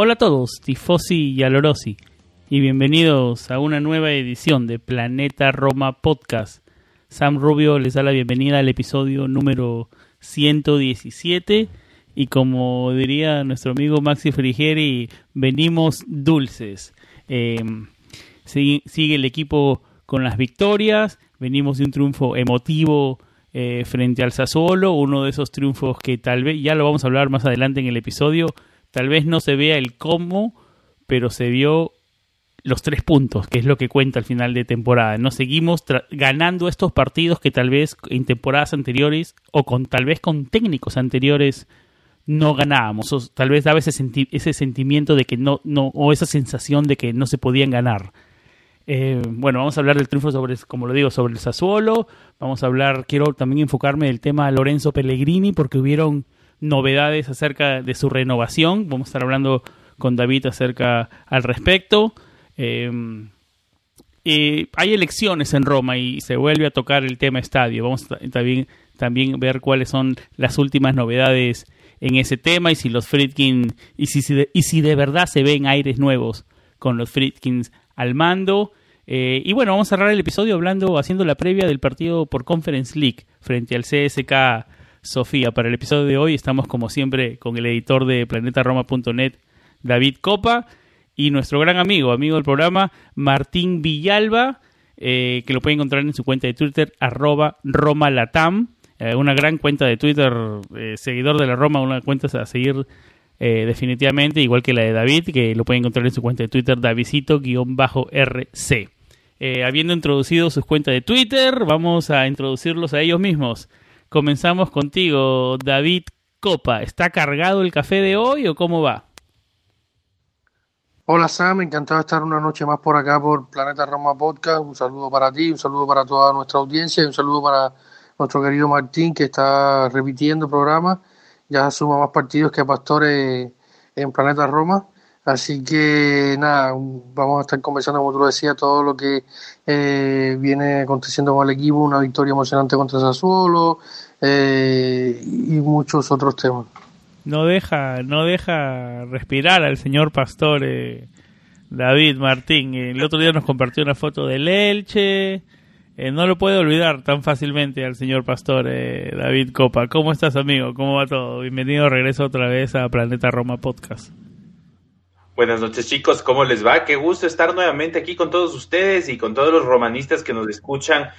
Hola a todos, Tifosi y Alorosi, y bienvenidos a una nueva edición de Planeta Roma Podcast. Sam Rubio les da la bienvenida al episodio número 117 y como diría nuestro amigo Maxi Frigeri, venimos dulces. Em, sigue, el equipo con las victorias, venimos de un triunfo emotivo eh, frente al Sassuolo, uno de esos triunfos que tal vez, ya lo vamos a hablar más adelante en el episodio, Tal vez no se vea el cómo, pero se vio los tres puntos, que es lo que cuenta al final de temporada. No seguimos ganando estos partidos que tal vez en temporadas anteriores o con tal vez con técnicos anteriores no ganábamos. O tal vez daba ese, ese sentimiento de que no, no, o esa sensación de que no se podían ganar. Eh, bueno, vamos a hablar del triunfo sobre, como lo digo, sobre el Sassuolo. Vamos a hablar, quiero también enfocarme del tema Lorenzo Pellegrini, porque hubieron novedades acerca de su renovación. Vamos a estar hablando con David acerca al respecto. Eh, hay elecciones en Roma y se vuelve a tocar el tema estadio. Vamos a también, también ver cuáles son las últimas novedades en ese tema y si los Friedkin y si, y si de verdad se ven aires nuevos con los Friedkins al mando. Eh, y bueno, vamos a cerrar el episodio hablando, haciendo la previa del partido por Conference League frente al CSK Sofía. Para el episodio de hoy estamos como siempre con el editor de planetaroma.net, David Copa, y nuestro gran amigo, amigo del programa, Martín Villalba, eh, que lo pueden encontrar en su cuenta de Twitter, arroba romalatam, eh, una gran cuenta de Twitter, eh, seguidor de la Roma, una cuenta a seguir definitivamente, igual que la de David, que lo pueden encontrar en su cuenta de Twitter, Davidito-RC. habiendo introducido sus cuentas de Twitter, vamos a introducirlos a ellos mismos. Comenzamos contigo, David Copa. ¿Está cargado el café de hoy o cómo va? Hola Sam, encantado de estar una noche más por acá por Planeta Roma Podcast. Un saludo para ti, un saludo para toda nuestra audiencia y un saludo para nuestro querido Martín que está repitiendo el programa. Ya suma más partidos que Pastores en Planeta Roma. Así que nada, vamos a estar conversando, como tú lo decías, todo lo que eh, viene aconteciendo con el equipo, una victoria emocionante contra Sassuolo eh, y muchos otros temas. No deja, no deja respirar al señor pastor eh, David Martín. El otro día nos compartió una foto del Elche. no lo puede olvidar tan fácilmente al señor pastor David Copa. ¿Cómo estás, amigo? ¿Cómo va todo? Bienvenido, regreso otra vez a Planeta Roma Podcast. Buenas noches chicos, ¿cómo les va? Qué gusto estar nuevamente aquí con todos ustedes y con todos los romanistas que nos escuchan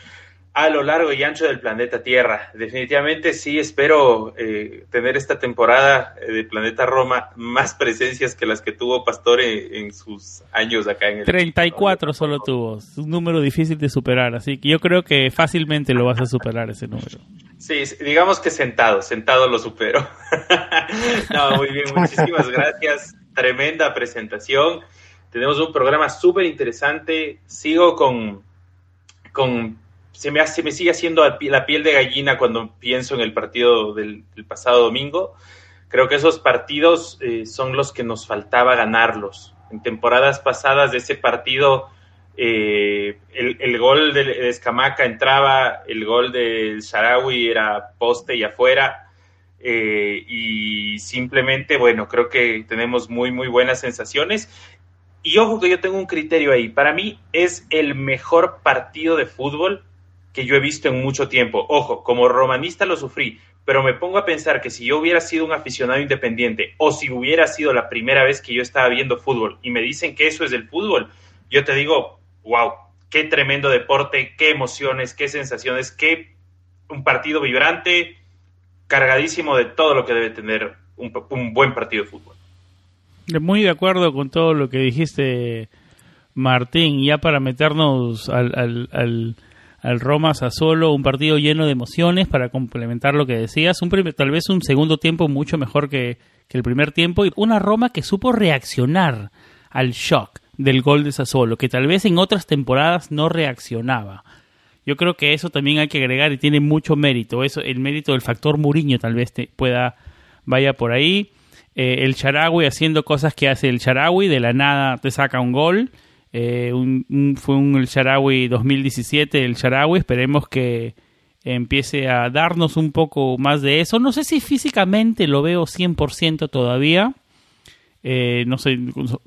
a lo largo y ancho del planeta Tierra. Definitivamente sí espero eh, tener esta temporada de Planeta Roma más presencias que las que tuvo Pastore en sus años acá en el... 34 solo tuvo, es un número difícil de superar, así que yo creo que fácilmente lo vas a superar ese número. Sí, digamos que sentado, sentado lo supero. no, muy bien, muchísimas gracias tremenda presentación. Tenemos un programa súper interesante. Sigo con, con se me, hace, me sigue haciendo la piel de gallina cuando pienso en el partido del, pasado domingo. Creo que esos partidos eh, son los que nos faltaba ganarlos. En temporadas pasadas de ese partido, eh, el, gol de, Escamaca entraba, el gol del Sharawi era poste y afuera eh, y simplemente, bueno, creo que tenemos muy, muy buenas sensaciones. Y ojo que yo tengo un criterio ahí. Para mí es el mejor partido de fútbol que yo he visto en mucho tiempo. Ojo, como romanista lo sufrí, pero me pongo a pensar que si yo hubiera sido un aficionado independiente o si hubiera sido la primera vez que yo estaba viendo fútbol y me dicen que eso es el fútbol, yo te digo, wow, qué tremendo deporte, qué emociones, qué sensaciones, qué un partido vibrante, cargadísimo de todo lo que debe tener un, buen partido de fútbol. Muy de acuerdo con todo lo que dijiste, Martín. Ya para meternos al, al, al, al Roma Sassuolo, un partido lleno de emociones para complementar lo que decías. Un tal vez un segundo tiempo mucho mejor que, que el primer tiempo. Y una Roma que supo reaccionar al shock del gol de Sassuolo, que tal vez en otras temporadas no reaccionaba. Yo creo que eso también hay que agregar y tiene mucho mérito. Eso, el mérito del factor Muriño tal vez te pueda vaya por ahí. Eh, el Charawi haciendo cosas que hace el Charawi, de la nada te saca un gol. Eh, fue un el Charawi 2017, el Charawi. Esperemos que empiece a darnos un poco más de eso. No sé si físicamente lo veo 100% todavía. Eh, no sé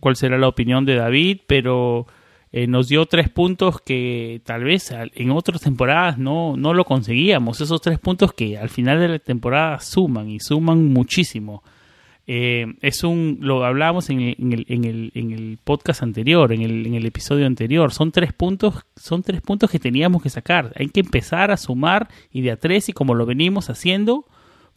cuál será la opinión de David, pero eh, nos dio tres puntos que tal vez en otras temporadas no, no lo conseguíamos. Esos tres puntos que al final de la temporada suman y suman muchísimo. Eh, es un lo hablábamos en el, en el, en el, en el podcast anterior, en el, en el episodio anterior. Son tres puntos, son tres puntos que teníamos que sacar. Hay que empezar a sumar y de a tres y como lo venimos haciendo,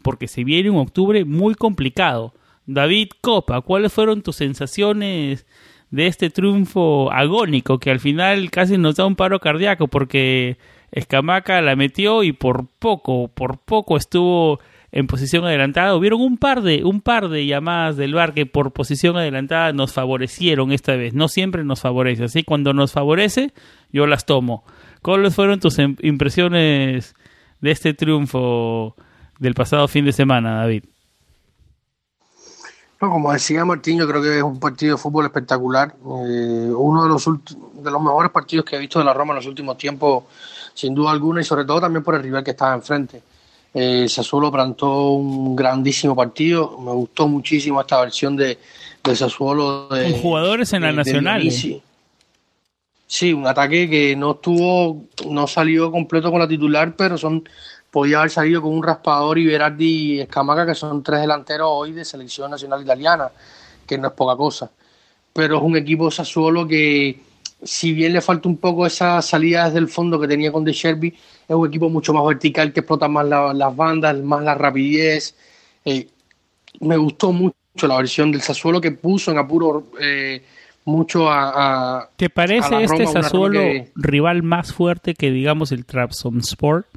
porque se viene un octubre muy complicado. David Copa, ¿cuáles fueron tus sensaciones de este triunfo agónico que al final casi nos da un paro cardíaco porque Escamaca la metió y por poco, por poco estuvo en posición adelantada. Hubieron un par de, un par de llamadas del bar que por posición adelantada nos favorecieron esta vez. No siempre nos favorece. Así cuando nos favorece, yo las tomo. ¿Cuáles fueron tus impresiones de este triunfo del pasado fin de semana, David? Como decía Martín, yo creo que es un partido de fútbol espectacular. Eh, uno de los, de los mejores partidos que he visto de la Roma en los últimos tiempos, sin duda alguna, y sobre todo también por el rival que estaba enfrente. Eh, Sassuolo plantó un grandísimo partido. Me gustó muchísimo esta versión de, de Sassuolo. De, con jugadores en la Nacional. Sí, un ataque que no estuvo, no salió completo con la titular, pero son podía haber salido con un raspador y Berardi y Escamaca, que son tres delanteros hoy de selección nacional italiana, que no es poca cosa. Pero es un equipo Sassuolo que, si bien le falta un poco esa salida desde el fondo que tenía con De Sherby, es un equipo mucho más vertical que explota más las bandas, más la rapidez. Eh, me gustó mucho la versión del Sassuolo que puso en apuro eh, mucho a, ¿Te parece este Sassuolo rival más fuerte que digamos el Trabzonspor?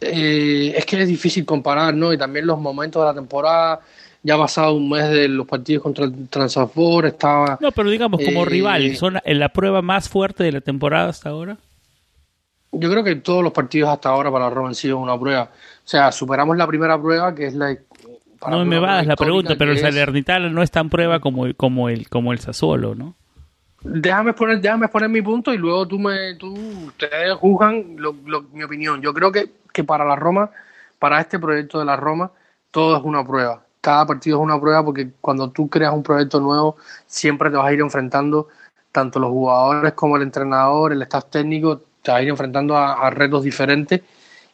Eh, es que es difícil comparar, ¿no? Y también los momentos de la temporada. Ya ha pasado un mes de los partidos contra el Transafor, estaba... No, pero digamos como eh, rival, ¿son en la prueba más fuerte de la temporada hasta ahora? Yo creo que todos los partidos hasta ahora para Roma han sido una prueba. O sea, superamos la primera prueba, que es la... no me vas la pregunta, pero el Salernitana no es tan prueba como, como, el, como el Sassuolo, ¿no? Déjame poner, déjame poner mi punto y luego tú me, tú, ustedes juzgan mi opinión. Yo creo que que para la Roma, para este proyecto de la Roma, todo es una prueba. Cada partido es una prueba porque cuando tú creas un proyecto nuevo, siempre te vas a ir enfrentando, tanto los jugadores como el entrenador, el staff técnico, te vas a ir enfrentando a, retos diferentes.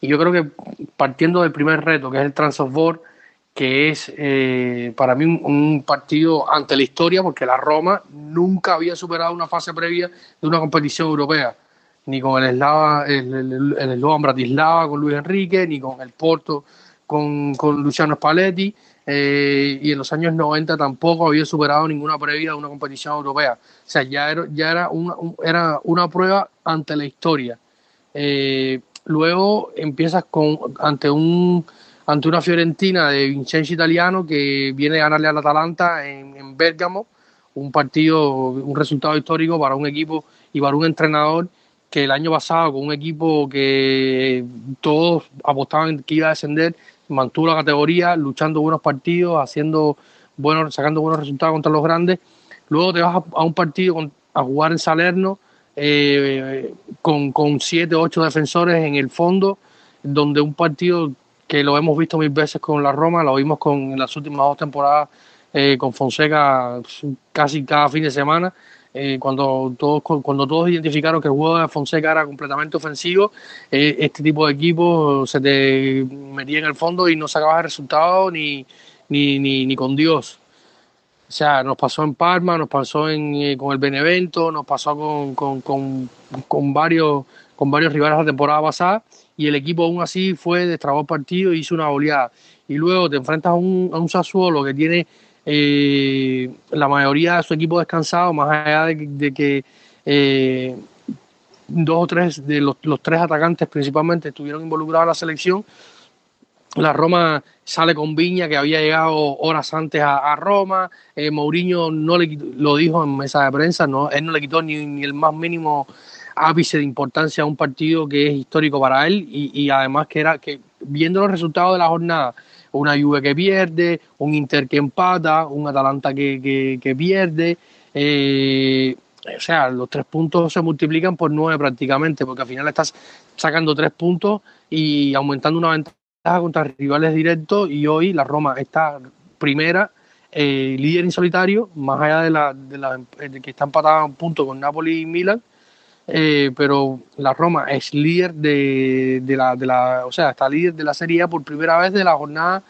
Y yo creo que partiendo del primer reto, que es el Transfer que es eh, para mí un, partido ante la historia, porque la Roma nunca había superado una fase previa de una competición europea ni con el Slava, el, el, el Bratislava con Luis Enrique, ni con el Porto con, con Luciano Spalletti, eh, y en los años 90 tampoco había superado ninguna previa de una competición europea. O sea, ya era, ya era, una, era una prueba ante la historia. Eh, luego empiezas con ante un ante una Fiorentina de Vincenzo Italiano que viene a ganarle al Atalanta en, en Bérgamo, un partido, un resultado histórico para un equipo y para un entrenador que el año pasado con un equipo que todos apostaban que iba a descender, mantuvo la categoría, luchando buenos partidos, haciendo buenos, sacando buenos resultados contra los grandes. Luego te vas a, un partido a jugar en Salerno eh, con, con siete ocho defensores en el fondo, donde un partido que lo hemos visto mil veces con la Roma, lo vimos con las últimas dos temporadas eh, con Fonseca casi cada fin de semana eh, cuando, todos, cuando todos identificaron que el juego de Fonseca era completamente ofensivo, eh, este tipo de equipo se te metía en el fondo y no sacaba el resultado ni, ni, ni, con Dios. O sea, nos pasó en Parma, nos pasó en, con el Benevento, nos pasó con, con, con, con, varios, con varios rivales la temporada pasada y el equipo aún así fue, destrabó el partido y hizo una oleada. y luego te enfrentas a un, a un Sassuolo que tiene eh, la mayoría de su equipo descansado, más allá de, que eh, dos o tres de los, tres atacantes principalmente estuvieron involucrados en la selección. La Roma sale con Viña, que había llegado horas antes a, Roma. Eh, Mourinho no le lo dijo en mesa de prensa, no, él no le quitó ni, ni, el más mínimo ápice de importancia a un partido que es histórico para él y, y además que era que viendo los resultados de la jornada una Juve que pierde, un Inter que empata, un Atalanta que, que, pierde. Eh, o sea, los tres puntos se multiplican por nueve prácticamente, porque al final estás sacando tres puntos y aumentando una ventaja contra rivales directos y hoy la Roma está primera, eh, líder en solitario, más allá de, la, de, la, de que está empatada a un punto con Napoli y Milan, eh, pero la Roma es líder de, de, la, de la, o sea, está líder de la Serie A por primera vez de la jornada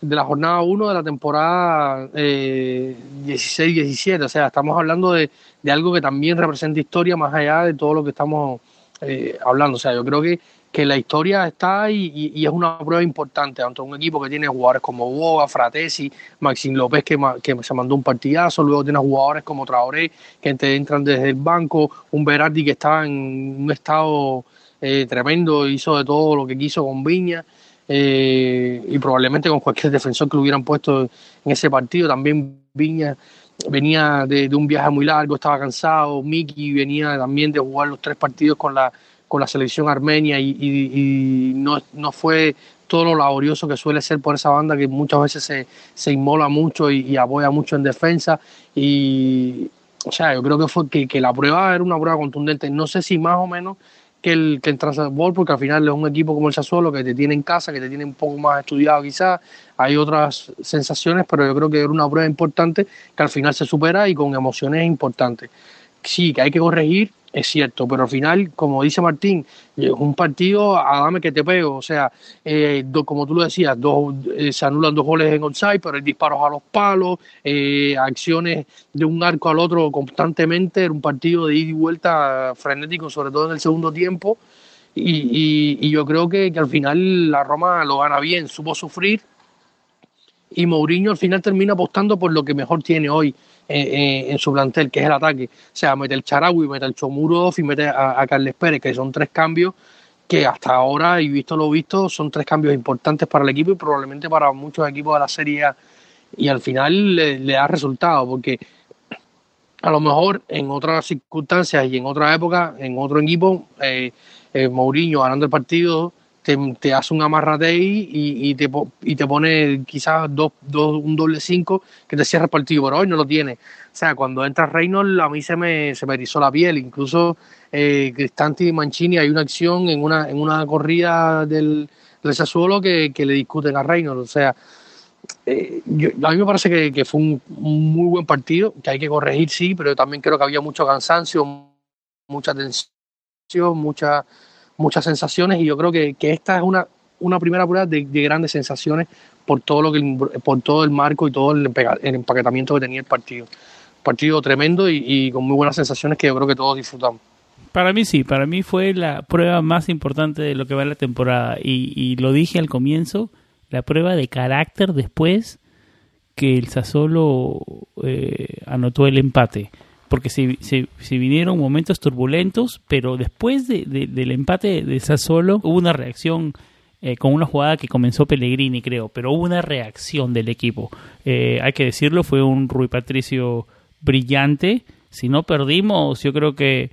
de la jornada 1 de la temporada eh, 16-17, o sea, estamos hablando de, de, algo que también representa historia más allá de todo lo que estamos eh, hablando, o sea, yo creo que que la historia está y, y, es una prueba importante. Ante un equipo que tiene jugadores como Boga, Fratesi, Maxim López que, se mandó un partidazo, luego tiene jugadores como Traoré que entran desde el banco, un Berardi que estaba en un estado eh, tremendo, hizo de todo lo que quiso con Viña eh, y probablemente con cualquier defensor que lo hubieran puesto en ese partido, también Viña venía de, de un viaje muy largo, estaba cansado, Miki venía también de jugar los tres partidos con la con la selección armenia y, no, no, fue todo lo laborioso que suele ser por esa banda que muchas veces se, se inmola mucho y, apoya mucho en defensa. Y o sea yo creo que fue que, la prueba era una prueba contundente. No sé si más o menos que el, que el Transbol, porque al final es un equipo como el Sassuolo que te tiene en casa, que te tiene un poco más estudiado quizás, hay otras sensaciones, pero yo creo que era una prueba importante que al final se supera y con emociones importantes. Sí, que hay que corregir, es cierto, pero al final, como dice Martín, es un partido a dame que te pego. O sea, eh, como tú lo decías, dos, eh, se anulan dos goles en onside, pero hay disparos a los palos, eh, acciones de un arco al otro constantemente. Era un partido de ida y vuelta frenético, sobre todo en el segundo tiempo. Y, y, yo creo que, al final la Roma lo gana bien, supo sufrir. Y Mourinho al final termina apostando por lo que mejor tiene hoy en, su plantel, que es el ataque. O sea, mete el Charawi, mete el Chomurov y mete a, Carles Pérez, que son tres cambios que hasta ahora, y visto lo visto, son tres cambios importantes para el equipo y probablemente para muchos equipos de la Serie A. Y al final le, da resultado, porque a lo mejor en otras circunstancias y en otra época, en otro equipo, eh, eh, Mourinho ganando el partido, te, hace un amarrate y, y, te, y te pone quizás dos, dos, un doble cinco que te cierra el partido, pero hoy no lo tiene. O sea, cuando entra Reynolds a mí se me, se me erizó la piel, incluso eh, Cristanti y Mancini hay una acción en una, en una corrida del, del Sassuolo que, que le discuten a Reynolds, o sea, eh, a mí me parece que, que fue un, muy buen partido, que hay que corregir, sí, pero también creo que había mucho cansancio, mucha tensión, mucha muchas sensaciones y yo creo que, que esta es una, una primera prueba de, grandes sensaciones por todo lo que por todo el marco y todo el, empaquetamiento que tenía el partido. Partido tremendo y, con muy buenas sensaciones que yo creo que todos disfrutamos. Para mí sí, para mí fue la prueba más importante de lo que va la temporada y, y lo dije al comienzo, la prueba de carácter después que el Sassuolo eh, anotó el empate porque se, se, vinieron momentos turbulentos, pero después de, del empate de Sassuolo hubo una reacción eh, con una jugada que comenzó Pellegrini, creo, pero hubo una reacción del equipo. Eh, hay que decirlo, fue un Rui Patricio brillante. Si no perdimos, yo creo que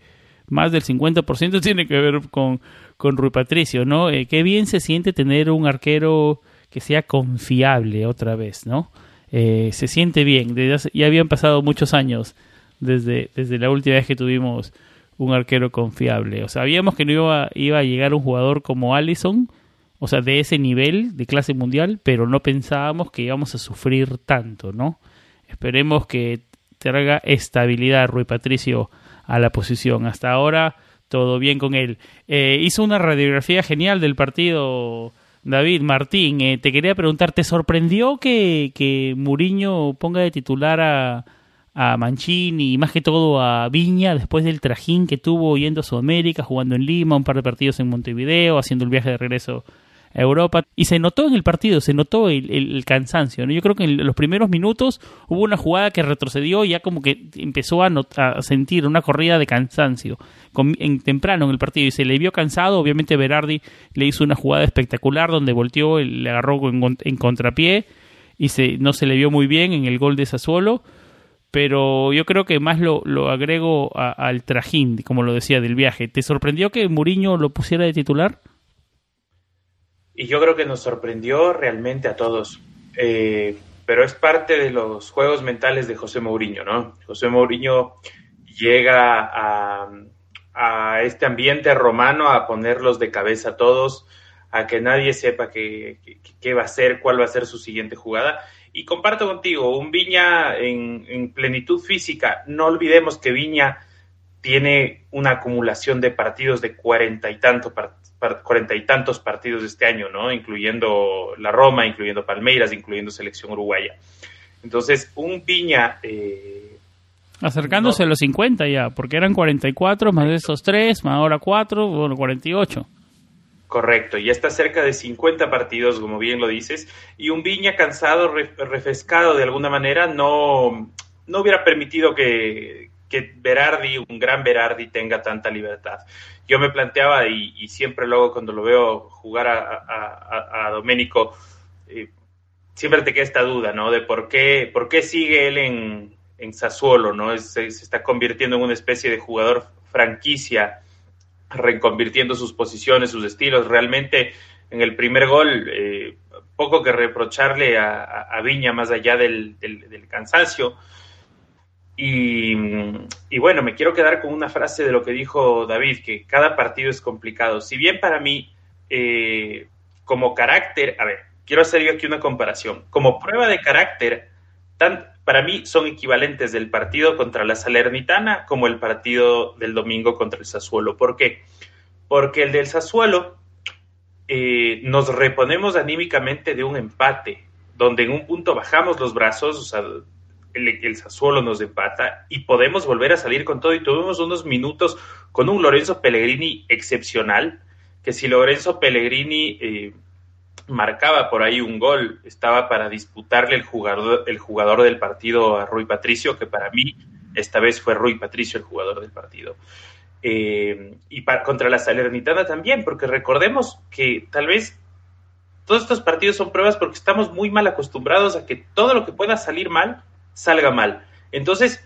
más del 50% tiene que ver con, con Rui Patricio, ¿no? Eh, qué bien se siente tener un arquero que sea confiable otra vez, ¿no? se siente bien, ya habían pasado muchos años desde, desde la última vez que tuvimos un arquero confiable. O sabíamos que no iba, iba a llegar un jugador como Allison, o sea, de ese nivel de clase mundial, pero no pensábamos que íbamos a sufrir tanto, ¿no? Esperemos que traiga estabilidad Rui Patricio a la posición. Hasta ahora todo bien con él. Eh, hizo una radiografía genial del partido David Martín. Eh, te quería preguntar, ¿te sorprendió que, que Muriño ponga de titular a, a Mancini y más que todo a Viña después del trajín que tuvo yendo a Sudamérica, jugando en Lima, un par de partidos en Montevideo, haciendo el viaje de regreso Europa. Y se notó en el partido, se notó el, cansancio. ¿no? Yo creo que en los primeros minutos hubo una jugada que retrocedió y ya como que empezó a, a sentir una corrida de cansancio en, temprano en el partido y se le vio cansado. Obviamente Berardi le hizo una jugada espectacular donde volteó, le agarró en, contrapié y se, no se le vio muy bien en el gol de Sassuolo pero yo creo que más lo, lo agrego al trajín, como lo decía, del viaje. ¿Te sorprendió que Mourinho lo pusiera de titular? Y yo creo que nos sorprendió realmente a todos. Eh, pero es parte de los juegos mentales de José Mourinho, ¿no? José Mourinho llega a, a este ambiente romano a ponerlos de cabeza a todos, a que nadie sepa qué, va a ser, cuál va a ser su siguiente jugada. Y comparto contigo, un Viña en, en plenitud física. No olvidemos que Viña tiene una acumulación de partidos de cuarenta y tantos cuarenta y tantos partidos este año, ¿no? Incluyendo la Roma, incluyendo Palmeiras, incluyendo selección uruguaya. Entonces, un Viña... Eh, Acercándose a los 50 ya, porque eran 44 más de esos tres, más ahora 4, bueno, 48. Correcto, ya está cerca de 50 partidos, como bien lo dices, y un Viña cansado, refrescado de alguna manera, no, no hubiera permitido que, que Berardi, un gran Berardi, tenga tanta libertad. Yo me planteaba, y, siempre luego cuando lo veo jugar a, a, Domenico, eh, siempre te queda esta duda, ¿no? De por qué, por qué sigue él en, en Sassuolo, ¿no? se, está convirtiendo en una especie de jugador franquicia, reconvirtiendo sus posiciones, sus estilos. Realmente, en el primer gol, eh, poco que reprocharle a, Viña más allá del, cansancio y, bueno, me quiero quedar con una frase de lo que dijo David, que cada partido es complicado. Si bien para mí, eh, como carácter, a ver, quiero hacer yo aquí una comparación. Como prueba de carácter, para mí son equivalentes del partido contra la Salernitana como el partido del domingo contra el Sassuolo. ¿Por qué? Porque el del Sassuolo eh, nos reponemos anímicamente de un empate, donde en un punto bajamos los brazos, o sea, el, el Sassuolo nos empata y podemos volver a salir con todo. Y tuvimos unos minutos con un Lorenzo Pellegrini excepcional, que si Lorenzo Pellegrini eh, marcaba por ahí un gol, estaba para disputarle el jugador, el jugador del partido a Rui Patricio, que para mí esta vez fue Rui Patricio el jugador del partido. Eh, y contra la Salernitana también, porque recordemos que tal vez todos estos partidos son pruebas porque estamos muy mal acostumbrados a que todo lo que pueda salir mal salga mal. Entonces,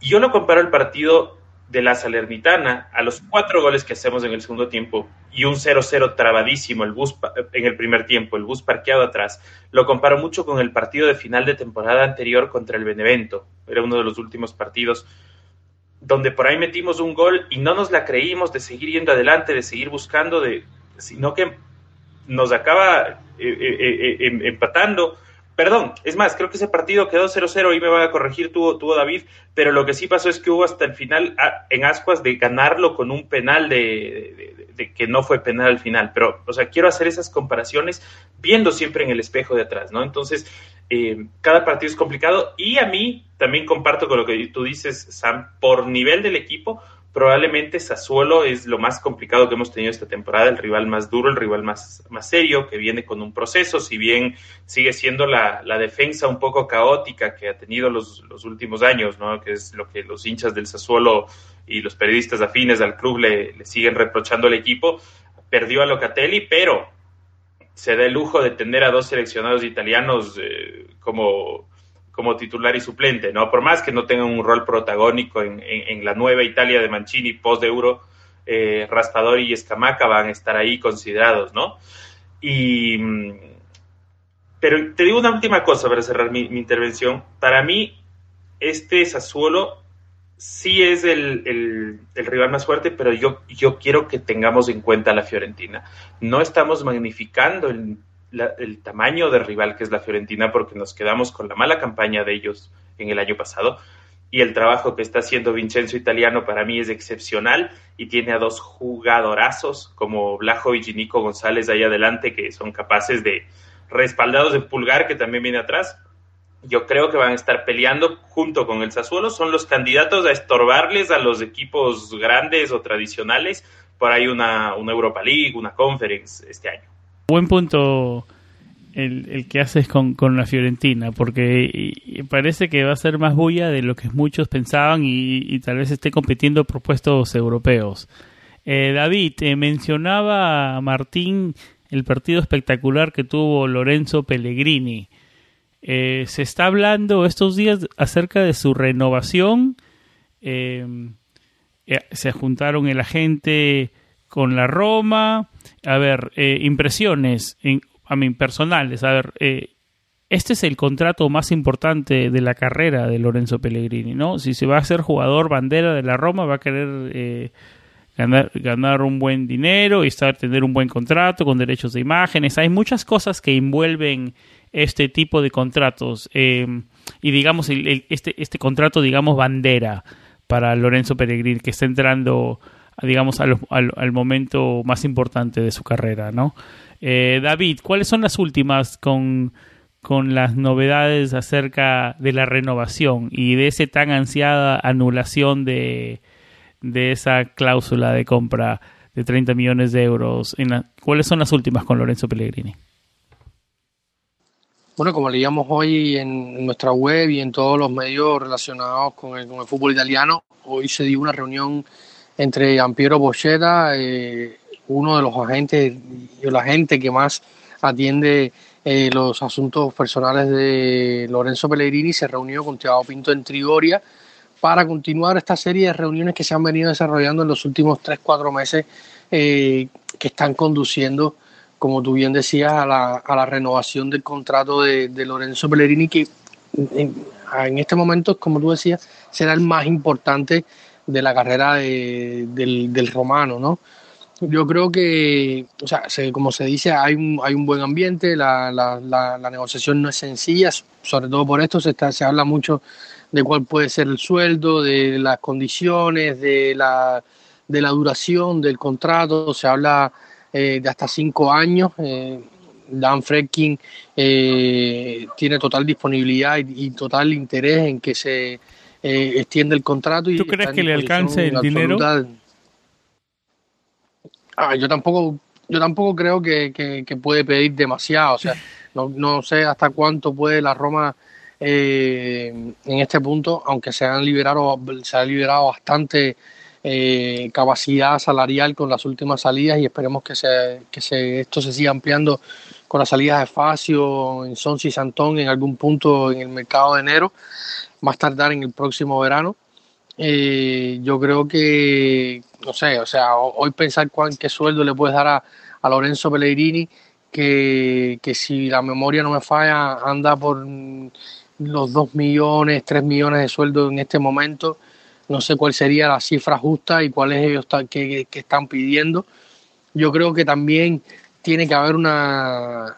yo lo comparo el partido de la Salernitana a los cuatro goles que hacemos en el segundo tiempo y un 0-0 trabadísimo el bus en el primer tiempo, el bus parqueado atrás. Lo comparo mucho con el partido de final de temporada anterior contra el Benevento. Era uno de los últimos partidos donde por ahí metimos un gol y no nos la creímos de seguir yendo adelante, de seguir buscando, de, sino que nos acaba eh, eh, eh, em, empatando Perdón, es más, creo que ese partido quedó 0-0 y me va a corregir tuvo, tuvo David, pero lo que sí pasó es que hubo hasta el final ah, en Ascuas de ganarlo con un penal de, que no fue penal al final. Pero, o sea, quiero hacer esas comparaciones viendo siempre en el espejo de atrás, ¿no? Entonces, eh, cada partido es complicado y a mí también comparto con lo que tú dices, Sam, por nivel del equipo, probablemente Sassuolo es lo más complicado que hemos tenido esta temporada, el rival más duro, el rival más, más serio, que viene con un proceso, si bien sigue siendo la, defensa un poco caótica que ha tenido los, últimos años, ¿no? que es lo que los hinchas del Sassuolo y los periodistas afines al club le, siguen reprochando al equipo, perdió a Locatelli, pero se da el lujo de tener a dos seleccionados italianos eh, como como titular y suplente, ¿no? Por más que no tengan un rol protagónico en, la nueva Italia de Mancini post de Euro, eh, Raspadori y Escamaca van a estar ahí considerados, ¿no? Y, mm, pero te digo una última cosa para cerrar mi, intervención. Para mí, este Sassuolo sí es el, el, rival más fuerte, pero yo, yo quiero que tengamos en cuenta a la Fiorentina. No estamos magnificando el el tamaño de rival que es la Fiorentina porque nos quedamos con la mala campaña de ellos en el año pasado y el trabajo que está haciendo Vincenzo Italiano para mí es excepcional y tiene a dos jugadorazos como Blajo y Nico González ahí adelante que son capaces de respaldados de Pulgar que también viene atrás. Yo creo que van a estar peleando junto con el Sassuolo, son los candidatos a estorbarles a los equipos grandes o tradicionales por ahí una, una Europa League, una Conference este año. Buen punto el, el que haces con, con la Fiorentina, porque parece que va a ser más bulla de lo que muchos pensaban y, tal vez esté compitiendo por puestos europeos. Eh, David, eh, mencionaba Martín el partido espectacular que tuvo Lorenzo Pellegrini. Eh, se está hablando estos días acerca de su renovación. se juntaron el agente con la Roma. A ver, impresiones. En, a mí personales. A ver, eh, este es el contrato más importante de la carrera de Lorenzo Pellegrini, ¿no? Si se va a ser jugador bandera de la Roma, va a querer eh, ganar, ganar un buen dinero y estar, tener un buen contrato con derechos de imágenes. Hay muchas cosas que envuelven este tipo de contratos. Eh, y digamos, este, este contrato, digamos, bandera para Lorenzo Pellegrini, que está entrando, digamos, al, al momento más importante de su carrera, ¿no? Eh, David, ¿cuáles son las últimas con, con las novedades acerca de la renovación y de esa tan ansiada anulación de, de esa cláusula de compra de 30 millones de euros? En ¿Cuáles son las últimas con Lorenzo Pellegrini? Bueno, como leíamos hoy en nuestra web y en todos los medios relacionados con el, con el fútbol italiano, hoy se dio una reunión entre Ampiero Boschetta, eh, uno de los agentes y la gente que más atiende eh, los asuntos personales de Lorenzo Pellegrini se reunió con Thiago Pinto en Trigoria para continuar esta serie de reuniones que se han venido desarrollando en los últimos 3-4 meses eh, que están conduciendo, como tú bien decías, a la, a la renovación del contrato de, Lorenzo Pellegrini que en, este momento, como tú decías, será el más importante de la carrera del, del romano, ¿no? Yo creo que, o sea, como se dice, hay un, hay un buen ambiente, la, la, la, negociación no es sencilla, sobre todo por esto se, está, se habla mucho de cuál puede ser el sueldo, de las condiciones, de la, de la duración del contrato, se habla eh, de hasta cinco años. Eh, Dan Fredkin eh, tiene total disponibilidad y, total interés en que se eh, extienda el contrato. ¿Tú crees que le alcance el dinero? Ah, yo tampoco, yo tampoco creo que, puede pedir demasiado. O sea, no, sé hasta cuánto puede la Roma eh, en este punto, aunque se han liberado, se ha liberado bastante eh, capacidad salarial con las últimas salidas y esperemos que se, que se, esto se siga ampliando con las salidas de Facio, en Sonsi y Santón en algún punto en el mercado de enero, más tardar en el próximo verano. Eh, yo creo que, no sé, o sea, hoy pensar cuán, qué sueldo le puedes dar a, a Lorenzo Pellegrini, que, que, si la memoria no me falla, anda por los 2 millones, 3 millones de sueldo en este momento. No sé cuál sería la cifra justa y cuáles ellos que, que están pidiendo. Yo creo que también tiene que haber una,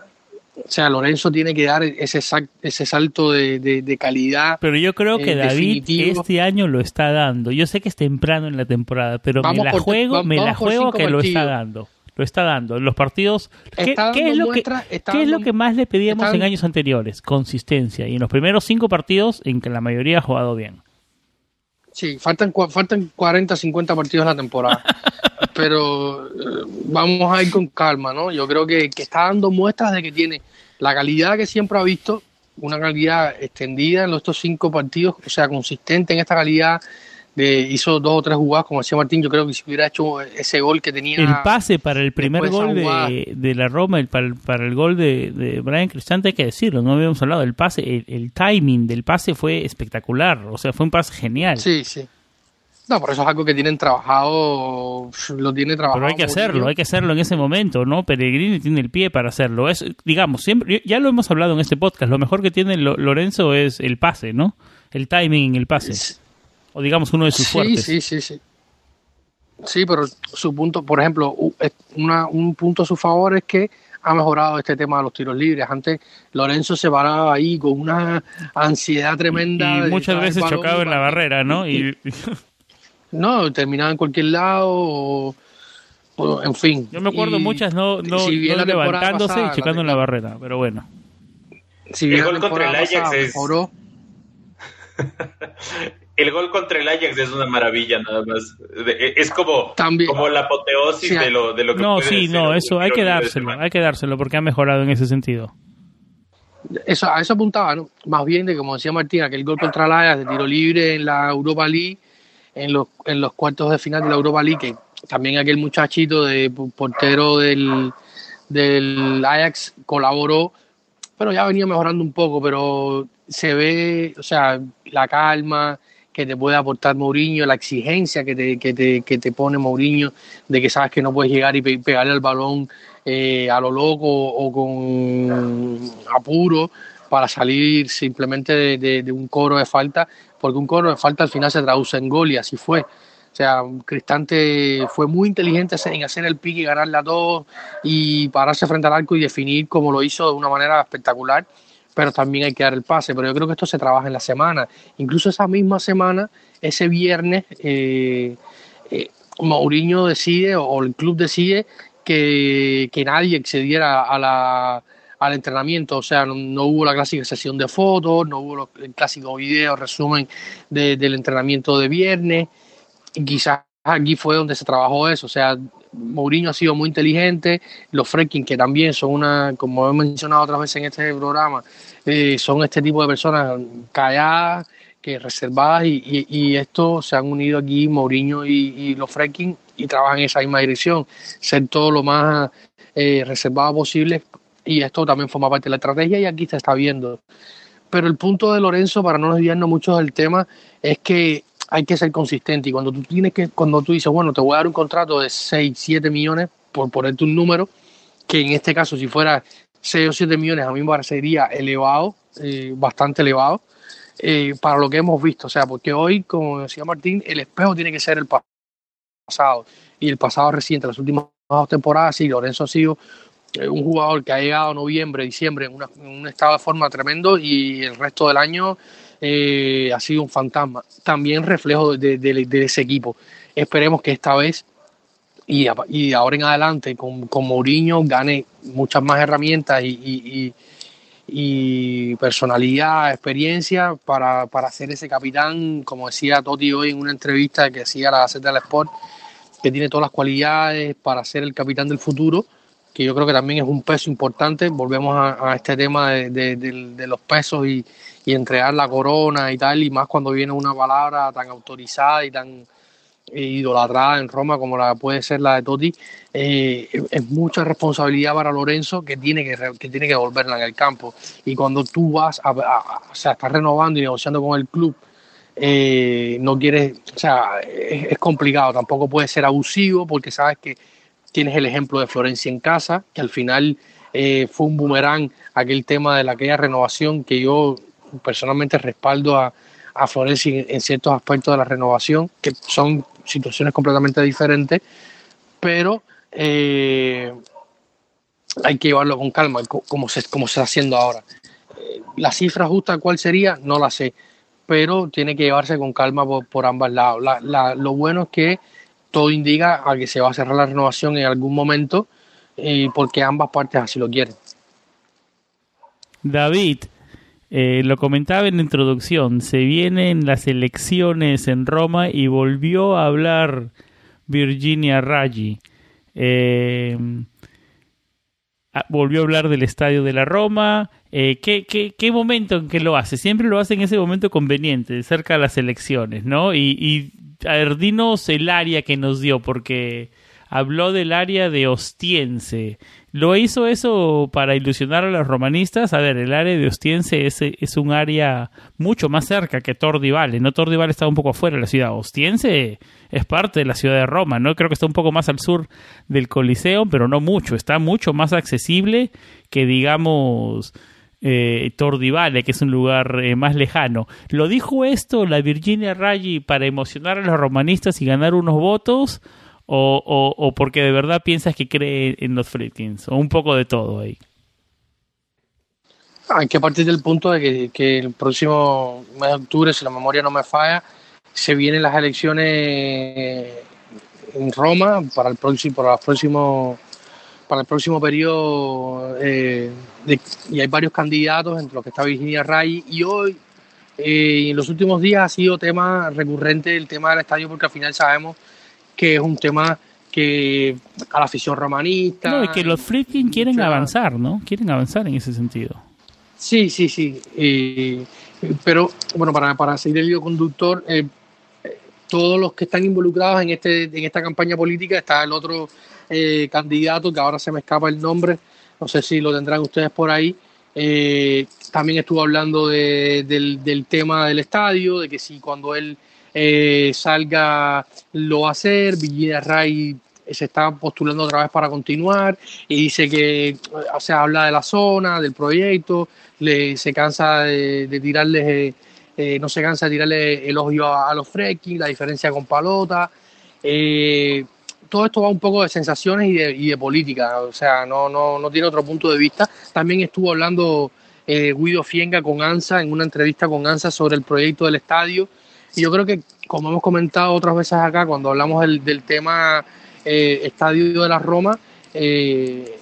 o sea, Lorenzo tiene que dar ese, ese salto de, calidad. Pero yo creo que eh, David este año lo está dando. Yo sé que es temprano en la temporada, pero me la juego, me la juego que lo está dando. Lo está dando. Los partidos. ¿Qué, es, lo que, ¿qué es lo que más le pedíamos en años anteriores? Consistencia. Y en los primeros cinco partidos, en que la mayoría ha jugado bien. Sí, faltan, faltan 40, 50 partidos en la temporada. pero eh, vamos a ir con calma, ¿no? Yo creo que, que, está dando muestras de que tiene la calidad que siempre ha visto, una calidad extendida en estos cinco partidos, o sea, consistente en esta calidad. Hizo dos o tres jugadas, como decía Martín, yo creo que si hubiera hecho ese gol que tenía... El pase para el primer gol de, la Roma, el, para, el, para el gol de, de Brian Cristante, hay que decirlo, no habíamos hablado del pase, el, el timing del pase fue espectacular, o sea, fue un pase genial. Sí, sí. No, por eso es algo que tienen trabajado, lo tiene trabajado. Pero hay que hacerlo, hay que hacerlo en ese momento, ¿no? Peregrini tiene el pie para hacerlo. Es, digamos, siempre, ya lo hemos hablado en este podcast, lo mejor que tiene Lorenzo es el pase, ¿no? El timing en el pase. O digamos uno de sus fuertes. Sí, sí, sí. Sí, pero su punto, por ejemplo, un punto a su favor es que ha mejorado este tema de los tiros libres. Antes Lorenzo se paraba ahí con una ansiedad tremenda. Y, muchas veces chocado en la barrera, ¿no? Y, No, terminaba en cualquier lado o, en fin. Yo me acuerdo muchas no, no, levantándose y chocando en la barrera, pero bueno. Si el gol contra el Ajax es... el gol contra el Ajax es una maravilla nada más. Es como, como la apoteosis de, lo, de lo que No, sí, no, eso hay que dárselo, hay que dárselo porque ha mejorado en ese sentido. Eso, a eso apuntaba, ¿no? Más bien de, como decía Martín, aquel gol contra el Ajax de tiro libre en la Europa League, en los, en los cuartos de final de la Europa League, que también aquel muchachito de portero del, del Ajax colaboró, pero ya venía mejorando un poco, pero se ve, o sea, la calma, que te puede aportar Mourinho, la exigencia que te, que te, que te pone Mourinho de que sabes que no puedes llegar y pegarle el balón eh, a lo loco o con apuro para salir simplemente de, un coro de falta, porque un coro de falta al final se traduce en gol y así fue. O sea, Cristante fue muy inteligente en hacer el pique y ganarle a todos y pararse frente al arco y definir como lo hizo de una manera espectacular pero también hay que dar el pase. Pero yo creo que esto se trabaja en la semana. Incluso esa misma semana, ese viernes, eh, eh, Mourinho decide o el club decide que, nadie excediera a la, al entrenamiento. O sea, no, hubo la clásica sesión de fotos, no hubo el clásico video, resumen del entrenamiento de viernes. Y quizás aquí fue donde se trabajó eso. O sea, Mourinho ha sido muy inteligente, los Freaking, que también son una, como he mencionado otras veces en este programa, eh, son este tipo de personas calladas, que reservadas y, esto se han unido aquí Mourinho y, los Freaking y trabajan en esa misma dirección, ser todo lo más eh, reservado posible y esto también forma parte de la estrategia y aquí se está viendo. Pero el punto de Lorenzo, para no desviarnos mucho del tema, es que hay que ser consistente y cuando tú tienes que, cuando tú dices, bueno, te voy a dar un contrato de 6, 7 millones, por ponerte un número, que en este caso si fuera 6 o 7 millones a mí me parecería elevado, eh, bastante elevado, eh, para lo que hemos visto. O sea, porque hoy, como decía Martín, el espejo tiene que ser el pasado. Y el pasado reciente, las últimas dos temporadas, sí, Lorenzo ha sido eh, un jugador que ha llegado noviembre, diciembre en, un estado de forma tremendo y el resto del año ha sido un fantasma. También reflejo de, ese equipo. Esperemos que esta vez y, ahora en adelante con, Mourinho gane muchas más herramientas y, y, personalidad, experiencia para, para ser ese capitán, como decía Totti hoy en una entrevista que hacía la Gaceta del Sport, que tiene todas las cualidades para ser el capitán del futuro, que yo creo que también es un peso importante. Volvemos a, este tema de, de, de, los pesos y, entregar la corona y tal, y más cuando viene una palabra tan autorizada y tan idolatrada en Roma como la puede ser la de Totti, eh, es mucha responsabilidad para Lorenzo que tiene que, que tiene que volverla en el campo. Y cuando tú vas a, o sea, estás renovando y negociando con el club, eh, no quieres, o sea, es, complicado, tampoco puede ser abusivo porque sabes que tienes el ejemplo de Florencia en casa, que al final eh, fue un boomerang aquel tema de la, aquella renovación que yo personalmente respaldo a, a Florencia en ciertos aspectos de la renovación, que son situaciones completamente diferentes, pero eh, hay que llevarlo con calma, como se, como se está haciendo ahora. Eh, la cifra justa, ¿cuál sería? No la sé, pero tiene que llevarse con calma por, por ambos lados. lo bueno es que todo indica a que se va a cerrar la renovación en algún momento, eh, porque ambas partes así lo quieren. David, eh, lo comentaba en la introducción, se vienen las elecciones en Roma y volvió a hablar Virginia Raggi. Eh, volvió a hablar del estadio de la Roma. Eh, ¿qué, qué, qué, momento en que lo hace? Siempre lo hace en ese momento conveniente, cerca de las elecciones, ¿no? Y, y a ver, el área que nos dio, porque habló del área de Ostiense. ¿Lo hizo eso para ilusionar a los romanistas? A ver, el área de Ostiense es, es un área mucho más cerca que Tordivale. No Tordivale está un poco afuera de la ciudad. Ostiense es parte de la ciudad de Roma, ¿no? Creo que está un poco más al sur del Coliseo, pero no mucho. Está mucho más accesible que, digamos, eh, Tordivale, que es un lugar eh, más lejano. ¿Lo dijo esto la Virginia Raggi para emocionar a los romanistas y ganar unos votos? O, o, porque de verdad piensas que cree en los Friedkins, o un poco de todo ahí. Hay que partir del punto de que, el próximo mes de octubre, si la memoria no me falla, se vienen las elecciones en Roma para el próximo, para el próximo, para el próximo periodo eh, y hay varios candidatos entre los que está Virginia Ray y hoy Eh, en los últimos días ha sido tema recurrente el tema del estadio porque al final sabemos que es un tema que a la afición romanista... No, y que los freaking quieren avanzar, ¿no? Quieren avanzar en ese sentido. Sí, sí, sí. Eh, pero, bueno, para, para seguir el hilo conductor, eh, todos los que están involucrados en, este, en esta campaña política, está el otro eh, candidato, que ahora se me escapa el nombre, no sé si lo tendrán ustedes por ahí, eh, también estuvo hablando de, del, del, tema del estadio, de que si cuando él eh, salga lo va a hacer, Villida Ray se está postulando otra vez para continuar y dice que, o sea, habla de la zona, del proyecto, le, se cansa de, de tirarles, eh, no se cansa de tirarle el ojo a, a los fracking, la diferencia con Palota. Eh, todo esto va un poco de sensaciones y de, y de, política, o sea, no, no, no tiene otro punto de vista. También estuvo hablando eh, Guido Fienga con ANSA, en una entrevista con ANSA sobre el proyecto del estadio. Y yo creo que, como hemos comentado otras veces acá, cuando hablamos del, tema eh, estadio de la Roma, eh,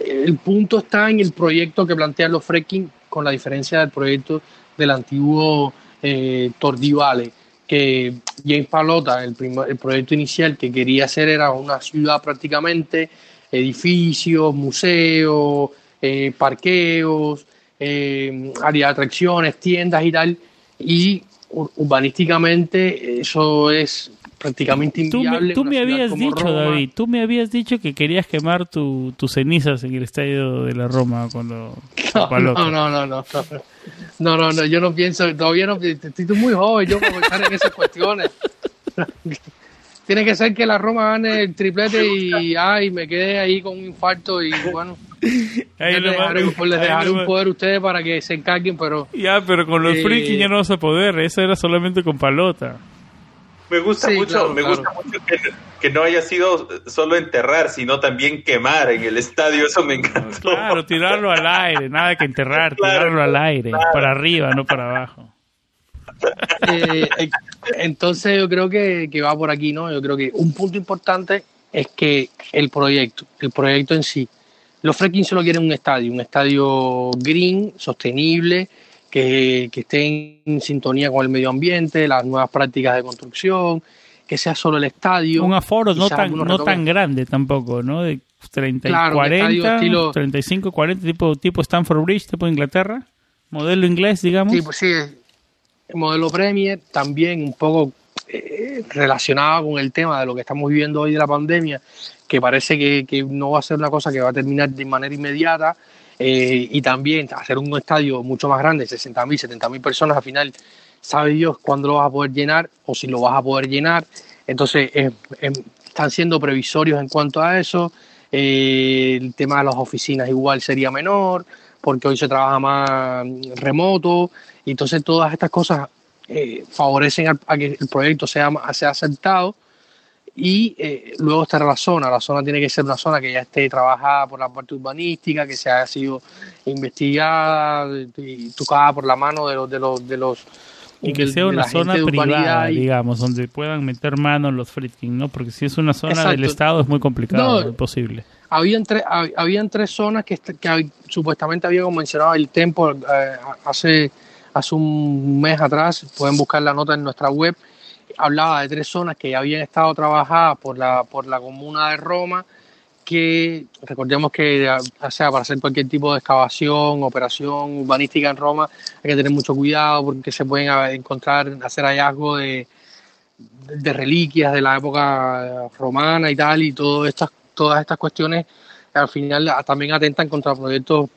el punto está en el proyecto que plantean los Frecking, con la diferencia del proyecto del antiguo eh, Tordivale, que James Palota, el, primer, el proyecto inicial que quería hacer era una ciudad prácticamente, edificios, museos, eh, parqueos, eh, área de atracciones, tiendas y tal, y urbanísticamente eso es prácticamente inviable. Tú me, tú me habías dicho, Roma. David, tú me habías dicho que querías quemar tus tu cenizas en el estadio de la Roma cuando... No, no, no, no, no, no, no, no, yo no pienso, todavía no, estoy muy joven yo para pensar en esas cuestiones. Tiene que ser que la Roma gane el triplete y ay, me quedé ahí con un infarto y bueno. Ahí les dejaré, un, les dejaré un poder a ustedes para que se encarguen, pero... Ya, pero con los eh, frikis ya no vas a poder, eso era solamente con palota. Me gusta sí, mucho, claro, me claro. gusta mucho que, que, no haya sido solo enterrar, sino también quemar en el estadio, eso me encantó. Claro, tirarlo al aire, nada que enterrar, claro, tirarlo al aire, para arriba, no para abajo. Eh, entonces yo creo que, que, va por aquí, ¿no? Yo creo que un punto importante es que el proyecto, el proyecto en sí, los Frekking solo quieren un estadio, un estadio green, sostenible, que, que, esté en sintonía con el medio ambiente, las nuevas prácticas de construcción, que sea solo el estadio. Un aforo no tan, no tan grande tampoco, ¿no? De 30 claro, 40, estilo... 35, 40, tipo, tipo Stanford Bridge, tipo Inglaterra, modelo inglés, digamos. Sí, pues sí, el modelo Premier, también un poco eh, relacionado con el tema de lo que estamos viviendo hoy de la pandemia, que parece que, no va a ser una cosa que va a terminar de manera inmediata, eh, y también hacer un estadio mucho más grande, 60 mil, 70 mil personas, al final sabe Dios cuándo lo vas a poder llenar o si lo vas a poder llenar. Entonces, están siendo previsorios en cuanto a eso. Eh, el tema de las oficinas igual sería menor, porque hoy se trabaja más remoto. Y entonces, todas estas cosas favorecen a, a, que el proyecto sea, sea aceptado y eh, luego estará la zona. La zona tiene que ser una zona que ya esté trabajada por la parte urbanística, que se haya sido investigada y tocada por la mano de los de los de los y que sea una zona privada, y... digamos, donde puedan meter mano los freaking, ¿no? Porque si es una zona Exacto. del Estado es muy complicado, no, imposible. Habían, tres, habían tres zonas que, que supuestamente había mencionado el Tempo eh, hace, hace un mes atrás, pueden buscar la nota en nuestra web, hablaba de tres zonas que ya habían estado trabajadas por la, por la comuna de Roma, que recordemos que, o sea, para hacer cualquier tipo de excavación, operación urbanística en Roma, hay que tener mucho cuidado porque se pueden encontrar, hacer hallazgos de, de reliquias de la época romana y tal, y todo estas, todas estas cuestiones al final también atentan contra proyectos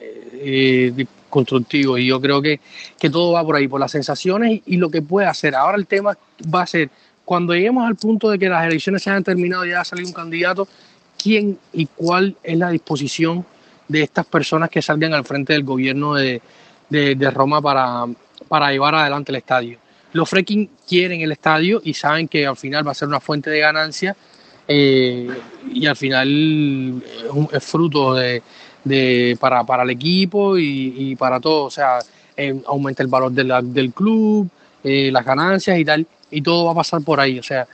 eh, constructivos y yo creo que, que, todo va por ahí, por las sensaciones y, lo que puede hacer. Ahora el tema va a ser, cuando lleguemos al punto de que las elecciones se hayan terminado y haya salido un candidato, quién y cuál es la disposición de estas personas que salgan al frente del gobierno de, de, Roma para, para llevar adelante el estadio. Los Freaking quieren el estadio y saben que al final va a ser una fuente de ganancia eh, y al final es fruto de, de, para, para el equipo y, y para todo. O sea, aumenta el valor de del club, eh, las ganancias y tal, y todo va a pasar por ahí. O sea,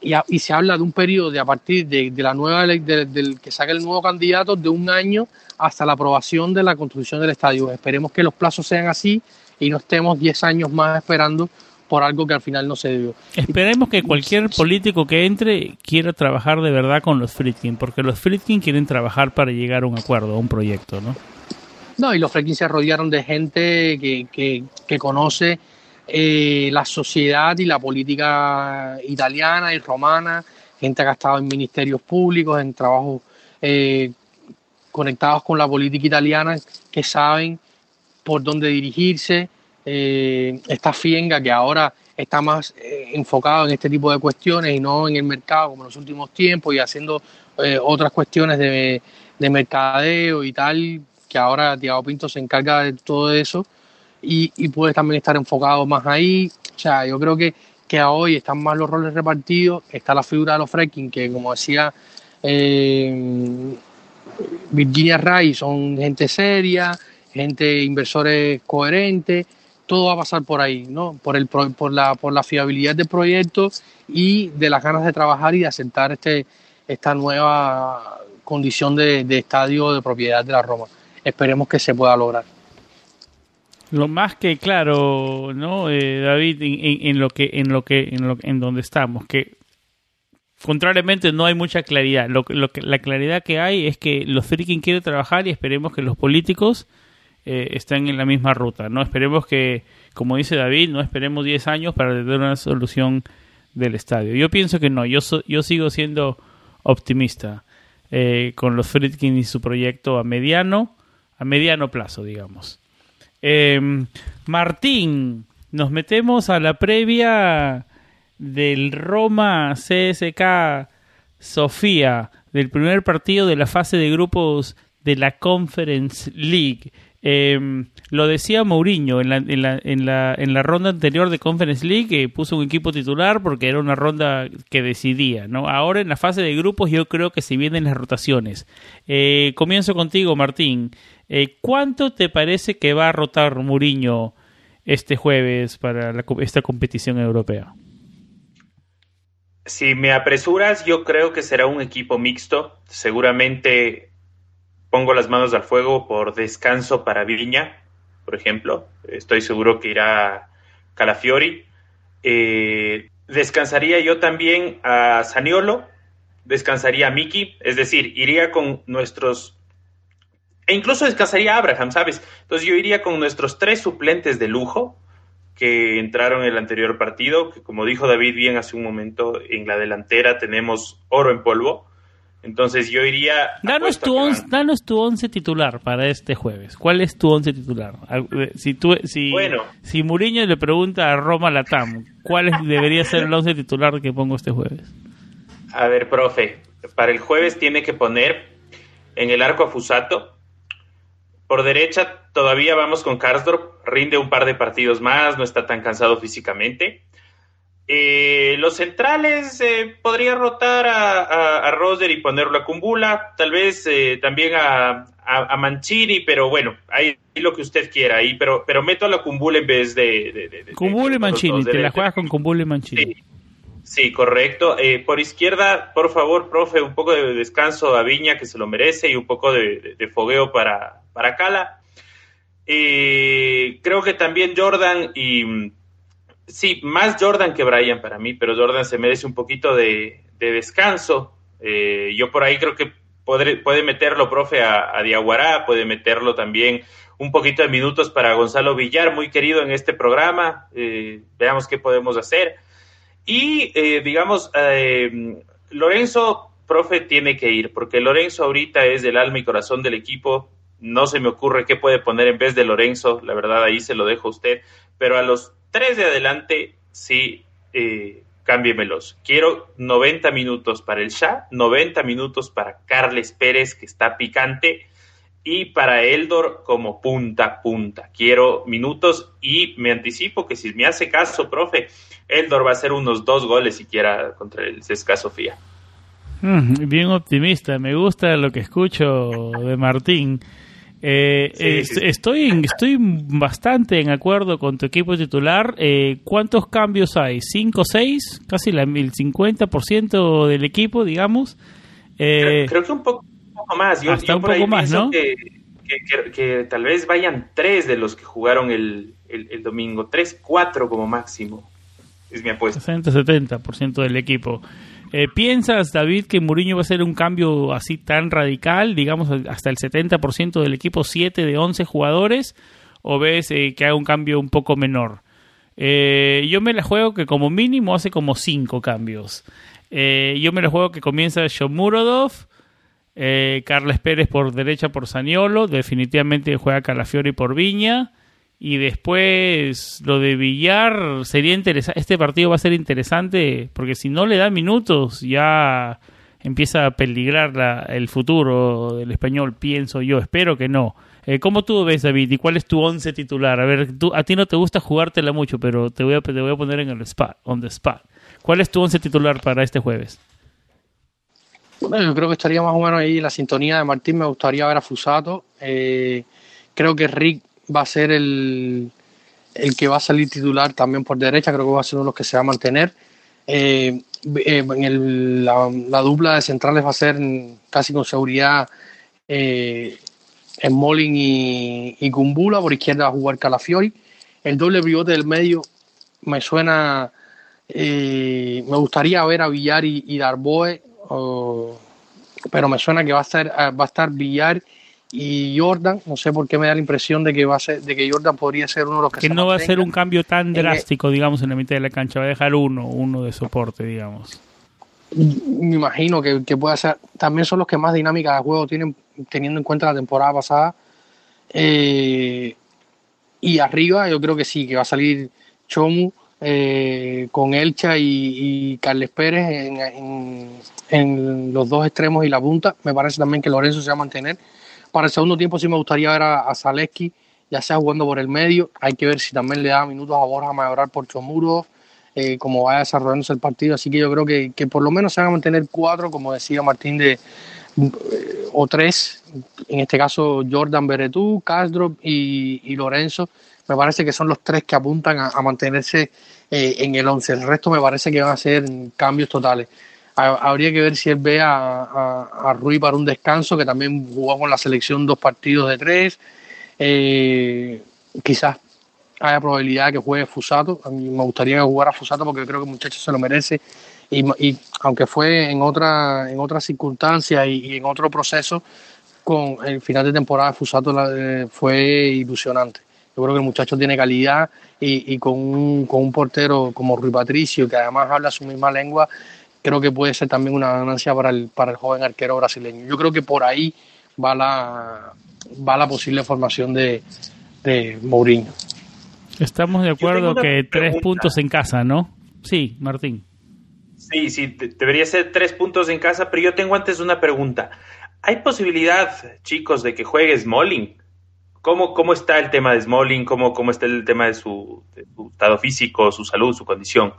y, a, y se habla de un periodo de a partir de, de la nueva de, del que saque el nuevo candidato de un año hasta la aprobación de la construcción del estadio. Esperemos que los plazos sean así y no estemos 10 años más esperando por algo que al final no se dio. Esperemos que cualquier político que entre quiera trabajar de verdad con los Friedkin, porque los Friedkin quieren trabajar para llegar a un acuerdo, a un proyecto, ¿no? No, y los Friedkin se rodearon de gente que, que, que conoce eh, la sociedad y la política italiana y romana, gente que ha estado en ministerios públicos, en trabajos eh, conectados con la política italiana, que saben por dónde dirigirse. Eh, esta fienga que ahora está más eh, enfocado en este tipo de cuestiones y no en el mercado como en los últimos tiempos y haciendo eh, otras cuestiones de, de, mercadeo y tal, que ahora Tiago Pinto se encarga de todo eso y, puede también estar enfocado más ahí. O sea, yo creo que, que hoy están más los roles repartidos, está la figura de los fracking, que como decía Virginia Ray, son gente seria, gente, inversores coherentes, todo va a pasar por ahí, ¿no? Por, el, por, la, por la fiabilidad del proyecto y de las ganas de trabajar y de asentar este, esta nueva condición de, estadio de propiedad de la Roma. Esperemos que se pueda lograr. Lo más que claro, ¿no, eh, David, en, lo que, en lo que, en lo, en donde estamos, que contrariamente no hay mucha claridad. Lo, lo que, la claridad que hay es que los freaking quieren trabajar y esperemos que los políticos eh, estén en la misma ruta. No esperemos que, como dice David, no esperemos 10 años para tener una solución del estadio. Yo pienso que no. Yo, yo sigo siendo optimista eh, con los Friedkin y su proyecto a mediano, a mediano plazo, digamos. Eh, Martín, nos metemos a la previa del Roma CSK Sofía, del primer partido de la fase de grupos de la Conference League. Eh, lo decía Mourinho en la, en, la, en, la, en la ronda anterior de Conference League, que puso un equipo titular porque era una ronda que decidía. ¿no? Ahora en la fase de grupos yo creo que se vienen las rotaciones. Eh, comienzo contigo, Martín. Eh, ¿Cuánto te parece que va a rotar Mourinho este jueves para esta competición europea? Si me apresuras, yo creo que será un equipo mixto. Seguramente pongo las manos al fuego por descanso para Viña, por ejemplo. Estoy seguro que irá Calafiori. Eh, descansaría yo también a Saniolo, descansaría a Miki, es decir, iría con nuestros. E incluso descansaría a Abraham, ¿sabes? Entonces yo iría con nuestros tres suplentes de lujo que entraron en el anterior partido, que como dijo David bien hace un momento, en la delantera tenemos oro en polvo. Entonces yo iría... Danos tu, once, danos tu once titular para este jueves. ¿Cuál es tu once titular? Si, tú, si, bueno. si Mourinho le pregunta a Roma Latam, ¿cuál es, debería ser el once titular que pongo este jueves? A ver, profe, para el jueves tiene que poner en el arco a Fusato. Por derecha todavía vamos con Karsdorp, rinde un par de partidos más, no está tan cansado físicamente. Eh, los centrales eh, podría rotar a, a, a, Roser y ponerlo a Kumbula, tal vez eh, también a, a, Mancini, pero bueno, ahí, lo que usted quiera, ahí, pero, pero meto a la Kumbula en vez de. de, de, de Kumbula y Mancini, te la juegas con Kumbula y Mancini. Sí, sí correcto. Eh, por izquierda, por favor, profe, un poco de descanso a Viña, que se lo merece, y un poco de, fogueo para, para Cala. Eh, creo que también Jordan y sí, más Jordan que Brian para mí, pero Jordan se merece un poquito de, de descanso. Eh, yo por ahí creo que podré, puede meterlo, profe, a, a, Diaguará, puede meterlo también un poquito de minutos para Gonzalo Villar, muy querido en este programa. Eh, veamos qué podemos hacer. Y, eh, digamos, Lorenzo, profe, tiene que ir, porque Lorenzo ahorita es el alma y corazón del equipo. No se me ocurre qué puede poner en vez de Lorenzo, la verdad ahí se lo dejo a usted, pero a los tres de adelante, sí, eh. Quiero 90 minutos para el Shah, 90 minutos para Carles Pérez, que está picante, y para Eldor como punta punta. Quiero minutos y me anticipo que si me hace caso, profe, Eldor va a hacer unos dos goles siquiera contra el Cesca Sofía. Mm, bien optimista, me gusta lo que escucho de Martín. Eh, sí, eh, sí. Estoy, estoy bastante en acuerdo con tu equipo titular. Eh, ¿Cuántos cambios hay? ¿Cinco seis? Casi la, el 50% del equipo, digamos. Creo, creo, que un poco, un poco más. Yo, hasta yo un poco más, ¿no? Que, que, que, que, tal vez vayan tres de los que jugaron el, el, domingo. 3-4 como máximo. Es mi apuesta. 60-70% del equipo. Eh, ¿Piensas, David, que Mourinho va a hacer un cambio así tan radical, digamos, hasta el 70% del equipo, 7 de 11 jugadores? ¿O ves eh, que haga un cambio un poco menor? Eh, yo me la juego que como mínimo hace como 5 cambios. yo me la juego que comienza Shomurodov, Carles Pérez por derecha por Saniolo, definitivamente juega Calafiori por Viña. Y después lo de Villar sería interesante. Este partido va a ser interesante porque si no le da minutos ya empieza a peligrar el futuro del español, pienso yo. Espero que no. Eh, ¿Cómo tú ves, David? ¿Y cuál es tu once titular? A ver, tú, a ti no te gusta jugártela mucho, pero te voy a, te voy a poner en el spot, on the spot. ¿Cuál es tu once titular para este jueves? Bueno, yo creo que estaría más o menos ahí la sintonía de Martín. Me gustaría ver a Fusato. Eh, creo que Rick va a ser el, el que va a salir titular también por derecha, creo que va a ser uno de los que se va a mantener. Eh, eh, en la, dupla de centrales va a ser casi con seguridad eh, en Molin y, Kumbula, por izquierda va a jugar Calafiori. El doble pivote del medio me suena, me gustaría ver a Villar y, Darboe, pero me suena que va a estar, va a estar y Jordan, no sé por qué me da la impresión de que va a ser, de que Jordan podría ser uno de los que, que no va a ser un cambio tan drástico, digamos, en la mitad de la cancha, va a dejar uno, uno de soporte, digamos. Me imagino que, que puede ser, también son los que más dinámica de juego tienen, teniendo en cuenta la temporada pasada. Eh, y arriba yo creo que sí, que va a salir Chomu eh, con Elcha y, Carles Pérez en, en, en los dos extremos y la punta. Me parece también que Lorenzo se va a mantener para el segundo tiempo sí me gustaría ver a, a Zaleski, ya sea jugando por el medio. Hay que ver si también le da minutos a Borja Mayoral por Chomuro, eh, como vaya desarrollándose el partido. Así que yo creo que, que, por lo menos se van a mantener cuatro, como decía Martín, de eh, o tres, en este caso Jordan Beretú, Castro y, Lorenzo. Me parece que son los tres que apuntan a, mantenerse eh, en el once. El resto me parece que van a ser cambios totales habría que ver si él ve a, a, Rui para un descanso, que también jugó con la selección dos partidos de tres. Eh, quizás haya probabilidad de que juegue Fusato. A mí me gustaría que jugara Fusato porque creo que el muchacho se lo merece. Y, aunque fue en otra, en otras circunstancias y, en otro proceso, con el final de temporada Fusato eh, fue ilusionante. Yo creo que el muchacho tiene calidad y, con, un, con un portero como Rui Patricio, que además habla su misma lengua, creo que puede ser también una ganancia para el, para el joven arquero brasileño. Yo creo que por ahí va la, va la posible formación de, de Mourinho. Estamos de acuerdo que tres puntos en casa, ¿no? Sí, Martín. Sí, sí, debería ser tres puntos en casa, pero yo tengo antes una pregunta. ¿Hay posibilidad, chicos, de que juegue Smalling? ¿Cómo, cómo está el tema de Smalling? ¿Cómo, ¿Cómo está el tema de su, de su estado físico, su salud, su condición?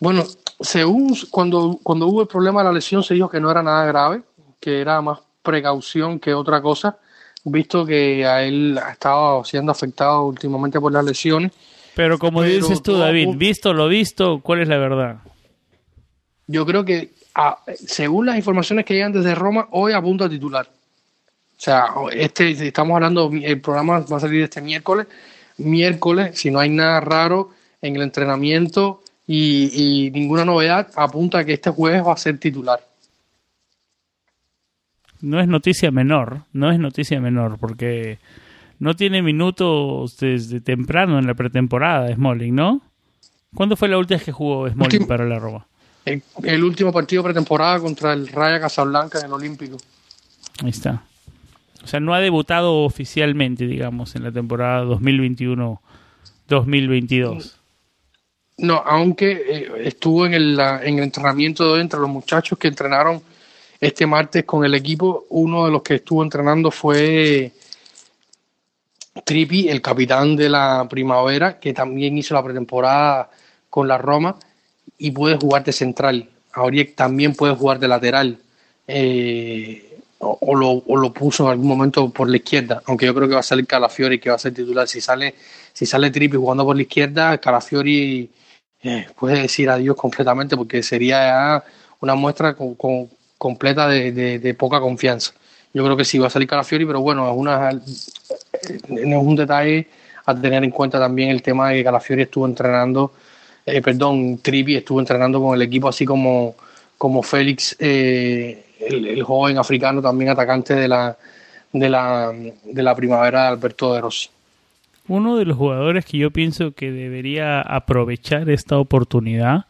Bueno, según cuando, cuando hubo el problema de la lesión se dijo que no era nada grave, que era más precaución que otra cosa, visto que a él ha estado siendo afectado últimamente por las lesiones. Pero como dices tú, David, visto lo visto, ¿cuál es la verdad? Yo creo que según las informaciones que llegan desde Roma, hoy apunta a titular. O sea, este, estamos hablando, el programa va a salir este miércoles. Miércoles, si no hay nada raro en el entrenamiento, y, ninguna novedad apunta a que este jueves va a ser titular. No es noticia menor, no es noticia menor, porque no tiene minutos desde temprano en la pretemporada Smalling, ¿no? ¿Cuándo fue la última vez que jugó Smalling para la Roma? El, último partido pretemporada contra el Raya Casablanca en el Olímpico. Ahí está. O sea, no ha debutado oficialmente, digamos, en la temporada 2021-2022. No, aunque eh, estuvo en el, en el entrenamiento de entre los muchachos que entrenaron este martes con el equipo. Uno de los que estuvo entrenando fue Trippi, el capitán de la primavera, que también hizo la pretemporada con la Roma y puede jugar de central. Auriek también puede jugar de lateral. Eh, o, lo, o, lo, puso en algún momento por la izquierda, aunque yo creo que va a salir Calafiori que va a ser titular. Si sale, si sale Trippi jugando por la izquierda, Calafiori eh, puede decir adiós completamente porque sería una muestra con, completa de, poca confianza. Yo creo que sí va a salir Calafiori, pero bueno, es una, es un detalle a tener en cuenta también el tema de que Calafiori estuvo entrenando, eh, perdón, Tripi estuvo entrenando con el equipo así como, como Félix, eh, el, joven africano también atacante de la, de la, de la primavera de Alberto de Rossi. Uno de los jugadores que yo pienso que debería aprovechar esta oportunidad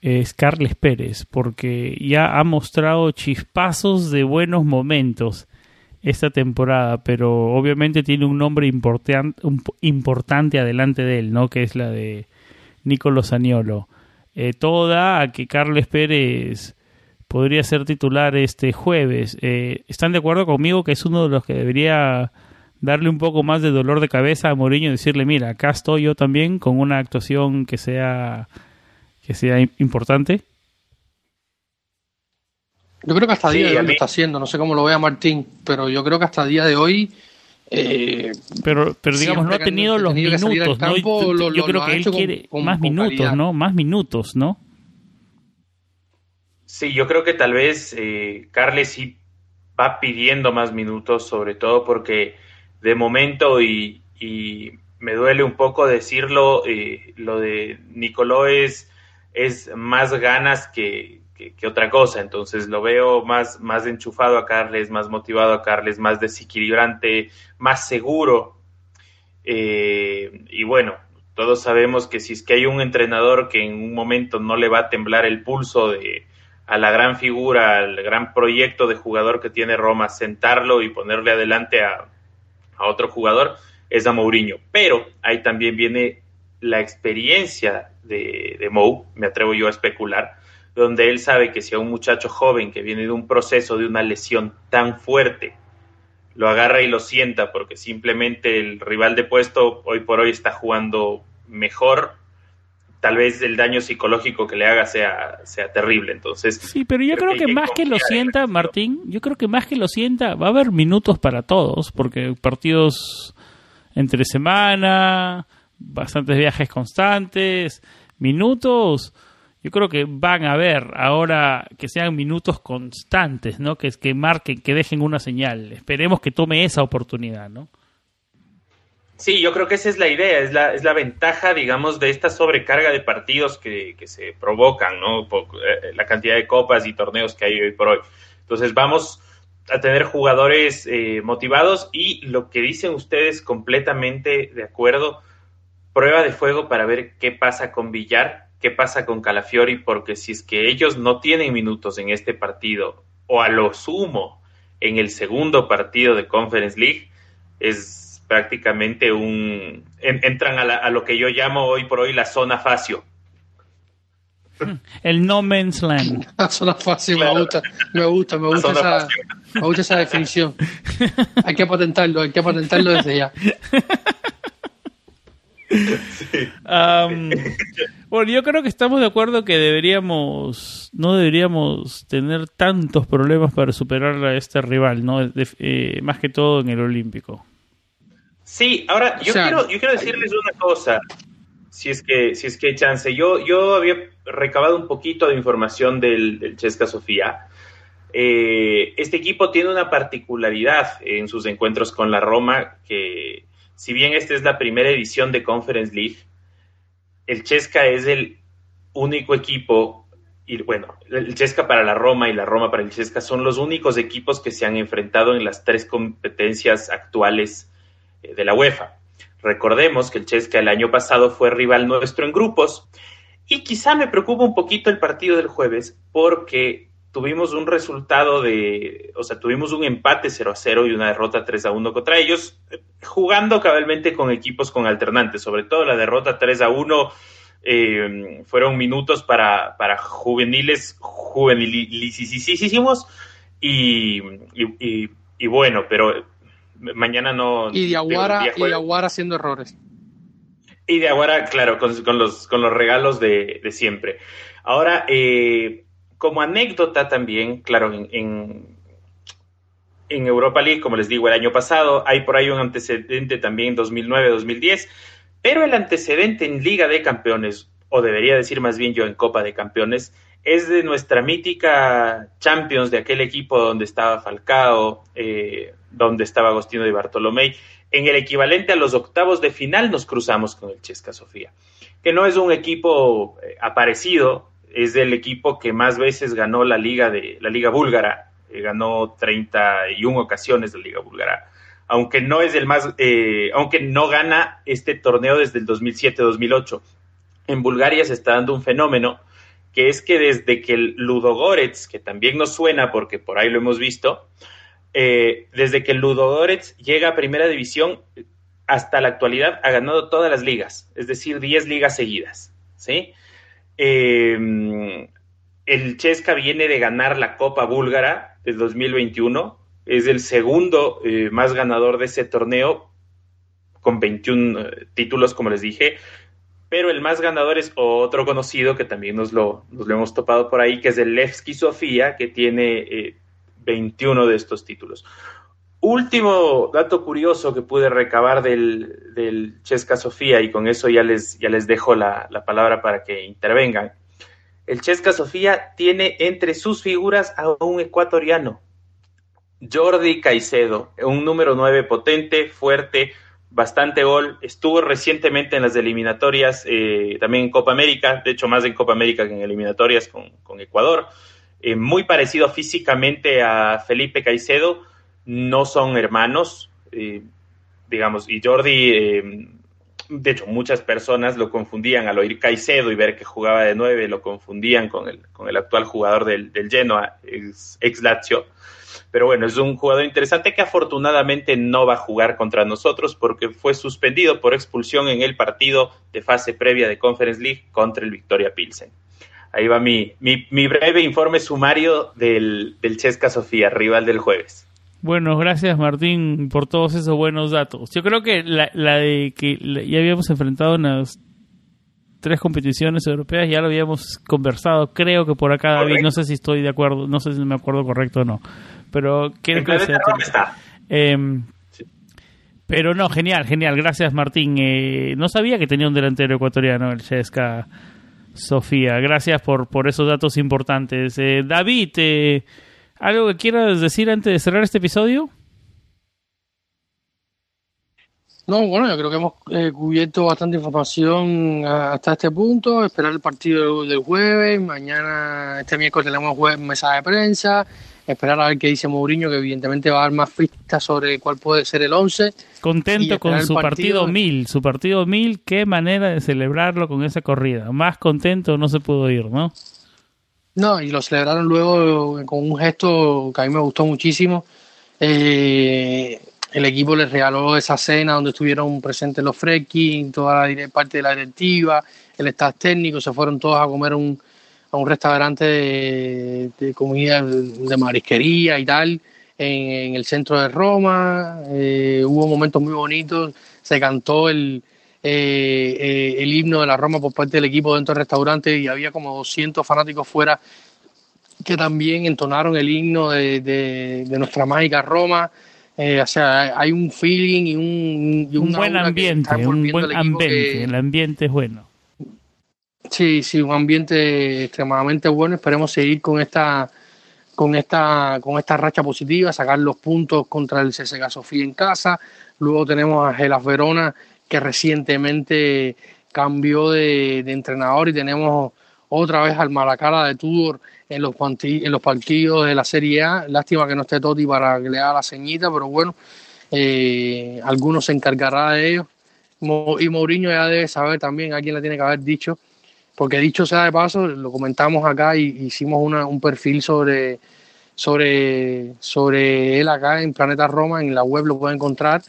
es Carles Pérez, porque ya ha mostrado chispazos de buenos momentos esta temporada, pero obviamente tiene un nombre importante adelante de él, ¿no? Que es la de Nicolò Saniolo. Eh, todo da a que Carles Pérez podría ser titular este jueves. Eh, ¿Están de acuerdo conmigo que es uno de los que debería darle un poco más de dolor de cabeza a Mourinho y decirle, mira, acá estoy yo también con una actuación que sea que sea importante? Yo creo que hasta el día de hoy lo está haciendo, no sé cómo lo vea Martín, pero yo creo que hasta el día de hoy... Eh, pero, pero digamos, no ha tenido los minutos, ¿no? yo creo que él quiere más minutos, ¿no? Más minutos, ¿no? Sí, yo creo que tal vez eh, Carles sí va pidiendo más minutos, sobre todo porque de momento, y, me duele un poco decirlo, eh, lo de Nicoló es es más ganas que, otra cosa. Entonces lo veo más, más enchufado a Carles, más motivado a Carles, más desequilibrante, más seguro. Eh, y bueno, todos sabemos que si es que hay un entrenador que en un momento no le va a temblar el pulso de, a la gran figura, al gran proyecto de jugador que tiene Roma, sentarlo y ponerle adelante a, a otro jugador, es a Mourinho. Pero ahí también viene la experiencia de, de Mou, me atrevo yo a especular, donde él sabe que si a un muchacho joven que viene de un proceso de una lesión tan fuerte, lo agarra y lo sienta porque simplemente el rival de puesto hoy por hoy está jugando mejor, tal vez el daño psicológico que le haga sea, sea terrible. Entonces, sí, pero yo creo, que, más que lo sienta, Martín, yo creo que más que lo sienta, va a haber minutos para todos, porque partidos entre semana, bastantes viajes constantes, minutos, yo creo que van a ver ahora que sean minutos constantes, ¿no? Que, que marquen, que dejen una señal. Esperemos que tome esa oportunidad, ¿no? Sí, yo creo que esa es la idea, es la, es la ventaja, digamos, de esta sobrecarga de partidos que, que se provocan, ¿no? Eh, la cantidad de copas y torneos que hay hoy por hoy. Entonces vamos a tener jugadores eh, motivados y lo que dicen ustedes completamente de acuerdo prueba de fuego para ver qué pasa con Villar, qué pasa con Calafiori, porque si es que ellos no tienen minutos en este partido, o a lo sumo en el segundo partido de Conference League, es prácticamente un... entran a, lo que yo llamo hoy por hoy la zona facio. El no man's land. La zona facio me gusta, me gusta, me gusta, esa, me gusta esa definición. Hay que patentarlo, hay que patentarlo desde ya. bueno, yo creo que estamos de acuerdo que deberíamos, no deberíamos tener tantos problemas para superar a este rival, ¿no? Eh, más que todo en el Olímpico. Sí, ahora yo, quiero, yo quiero decirles una cosa, si es que, si es que hay chance. Yo, yo había recabado un poquito de información del, del Chesca Sofía. Eh, este equipo tiene una particularidad en sus encuentros con la Roma que si bien esta es la primera edición de Conference League, el Chesca es el único equipo, y bueno, el Chesca para la Roma y la Roma para el Chesca son los únicos equipos que se han enfrentado en las tres competencias actuales de la UEFA. Recordemos que el Chesca el año pasado fue rival nuestro en grupos y quizá me preocupa un poquito el partido del jueves porque tuvimos un resultado de, o sea, tuvimos un empate 0 a 0 y una derrota 3 a 1 contra ellos, jugando cabalmente con equipos con alternantes, sobre todo la derrota 3 a 1 eh, fueron minutos para, para juveniles, juvenilicísimos y, y, bueno, pero mañana no... Y de Aguara, y de Aguara haciendo errores. Y de Aguara, claro, con, con, los, con los regalos de, de siempre. Ahora, eh, como anécdota también, claro, en, en, Europa League, como les digo, el año pasado, hay por ahí un antecedente también en 2009-2010, pero el antecedente en Liga de Campeones, o debería decir más bien yo en Copa de Campeones, es de nuestra mítica Champions, de aquel equipo donde estaba Falcao, eh, donde estaba Agostino de Bartolomé, en el equivalente a los octavos de final nos cruzamos con el Chesca Sofía, que no es un equipo eh, aparecido, es el equipo que más veces ganó la liga de la liga búlgara, eh, ganó 31 ocasiones la liga búlgara, aunque no es el más, eh, aunque no gana este torneo desde el 2007-2008. En Bulgaria se está dando un fenómeno que es que desde que el Ludogorets, que también nos suena porque por ahí lo hemos visto, eh, desde que Ludogorets llega a primera división hasta la actualidad ha ganado todas las ligas, es decir, 10 ligas seguidas, ¿sí? Em, el Chesca viene de ganar la Copa Búlgara del 2021, es el segundo eh, más ganador de ese torneo, con 21 eh, títulos, como les dije, pero el más ganador es otro conocido que también nos lo hemos topado por ahí, que es el Levski Sofía, que tiene 21 eh, de estos títulos. Último dato curioso que pude recabar del, Chesca Sofía, y con eso ya les, ya les dejo la, la palabra para que intervengan. El Chesca Sofía tiene entre sus figuras a un ecuatoriano, Jordi Caicedo, un número 9 potente, fuerte, bastante gol. Estuvo recientemente en las eliminatorias, eh, también en Copa América, de hecho más en Copa América que en eliminatorias con, Ecuador. Eh, muy parecido físicamente a Felipe Caicedo, no son hermanos, eh, digamos, y Jordi, de hecho muchas personas lo confundían al oír Caicedo y ver que jugaba de nueve, lo confundían con el, con el actual jugador del, del Genoa, ex Lazio. Pero bueno, es un jugador interesante que afortunadamente no va a jugar contra nosotros porque fue suspendido por expulsión en el partido de fase previa de Conference League contra el Victoria Pilsen. Ahí va mi, mi, breve informe sumario del, del Chesca Sofía, rival del jueves. Bueno, gracias Martín por todos esos buenos datos. Yo creo que la, la de que ya habíamos enfrentado unas tres competiciones europeas, ya lo habíamos conversado, creo que por acá David, no sé si estoy de acuerdo, no sé si me acuerdo correcto o no, pero ¿qué clase eh, Pero no, genial, genial, gracias Martín. Eh, no sabía que tenía un delantero ecuatoriano, el Chesca Sofía. Gracias por, por esos datos importantes. Eh, David, eh, ¿algo que quieras decir antes de cerrar este episodio? No, bueno, yo creo que hemos eh, cubierto bastante información hasta este punto. Esperar el partido del jueves. Mañana, este miércoles, tenemos jueves, mesa de prensa. Esperar a ver qué dice Mourinho, que evidentemente va a dar más pistas sobre cuál puede ser el 11. Contento con su partido, mil. Su partido mil, qué manera de celebrarlo con esa corrida. Más contento no se pudo ir, ¿no? No, y lo celebraron luego con un gesto que a mí me gustó muchísimo. Eh, el equipo les regaló esa cena donde estuvieron presentes los Fredkin, toda la parte de la directiva, el staff técnico, se fueron todos a comer un, a un restaurante de, comida de marisquería y tal en, el centro de Roma. Eh, hubo momentos muy bonitos, se cantó el, eh, eh, el himno de la Roma por parte del equipo dentro del restaurante y había como 200 fanáticos fuera que también entonaron el himno de, de nuestra mágica Roma. Eh, o sea, hay un feeling y un, un buen ambiente, un buen ambiente, el ambiente es bueno. Sí, sí, un ambiente extremadamente bueno. Esperemos seguir con esta con esta con esta racha positiva, sacar los puntos contra el CSKA Sofía en casa. Luego tenemos a Gelas Verona que recientemente cambió de, entrenador y tenemos otra vez al Malacara de Tudor en los, en los partidos de la Serie A. Lástima que no esté Totti para que le haga la ceñita, pero bueno, eh, algunos se encargará de ellos. Y Mourinho ya debe saber también a quién le tiene que haber dicho, porque dicho sea de paso, lo comentamos acá y hicimos una, un perfil sobre, sobre, sobre él acá en Planeta Roma, en la web lo pueden encontrar.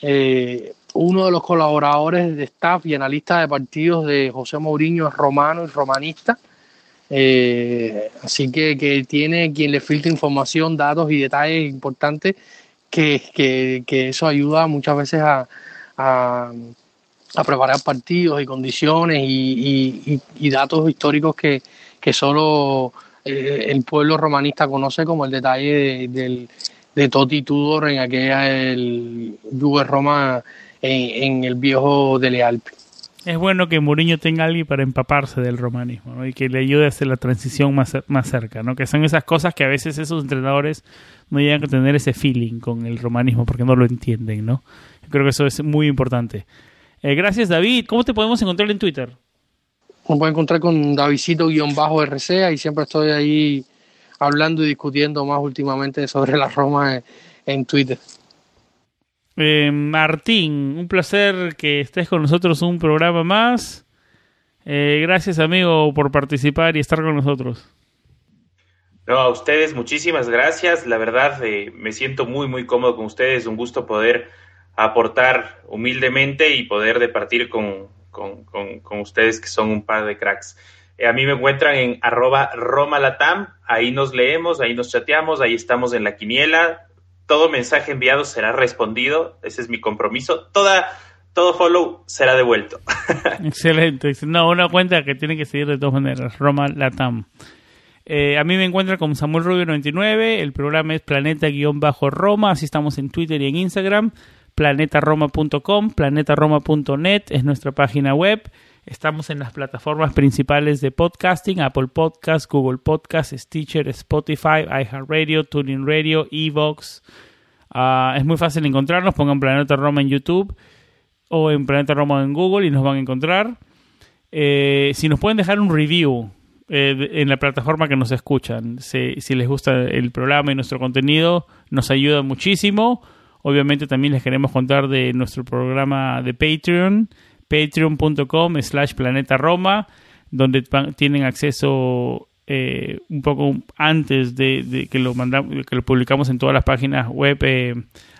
Eh, uno de los colaboradores de staff y analista de partidos de José Mourinho es romano y romanista. Eh, así que, que, tiene quien le filtra información, datos y detalles importantes que, que, eso ayuda muchas veces a, a preparar partidos y condiciones y, y, y datos históricos que, que solo eh, el pueblo romanista conoce como el detalle de, de, de Totti Tudor en aquella el Juve Roma en, el viejo de Alpi. Es bueno que Mourinho tenga alguien para empaparse del romanismo y que le ayude a hacer la transición más, más cerca, ¿no? que son esas cosas que a veces esos entrenadores no llegan a tener ese feeling con el romanismo porque no lo entienden. ¿no? Yo creo que eso es muy importante. Eh, gracias David. ¿Cómo te podemos encontrar en Twitter? Me puede encontrar con Davidcito-RC, y siempre estoy ahí hablando y discutiendo más últimamente sobre la Roma en, Twitter. Eh, Martín, un placer que estés con nosotros un programa más. Eh, gracias amigo por participar y estar con nosotros. No, a ustedes muchísimas gracias. La verdad eh, me siento muy muy cómodo con ustedes. Un gusto poder aportar humildemente y poder departir con, con, con, ustedes que son un par de cracks. Eh, a mí me encuentran en arroba romalatam, ahí nos leemos, ahí nos chateamos, ahí estamos en la quiniela. Todo mensaje enviado será respondido, ese es mi compromiso. Toda, todo follow será devuelto. Excelente. No, una cuenta que tiene que seguir de todas maneras, Roma Latam. Eh, a mí me encuentran como Samuel Rubio 99, el programa es Planeta-Roma, así estamos en Twitter y en Instagram planetaroma.com, planetaroma.net es nuestra página web. Estamos en las plataformas principales de podcasting, Apple Podcast, Google Podcast, Stitcher, Spotify, iHeartRadio, Tuning Radio, Evox. Ah, es muy fácil encontrarnos, pongan Planeta Roma en YouTube o en Planeta Roma en Google y nos van a encontrar. Eh, si nos pueden dejar un review eh, en la plataforma que nos escuchan, si, si les gusta el programa y nuestro contenido, nos ayuda muchísimo. Obviamente también les queremos contar de nuestro programa de Patreon, patreon.com slash planeta Roma, donde tienen acceso eh, un poco antes de, que lo mandamos, que lo publicamos en todas las páginas web eh,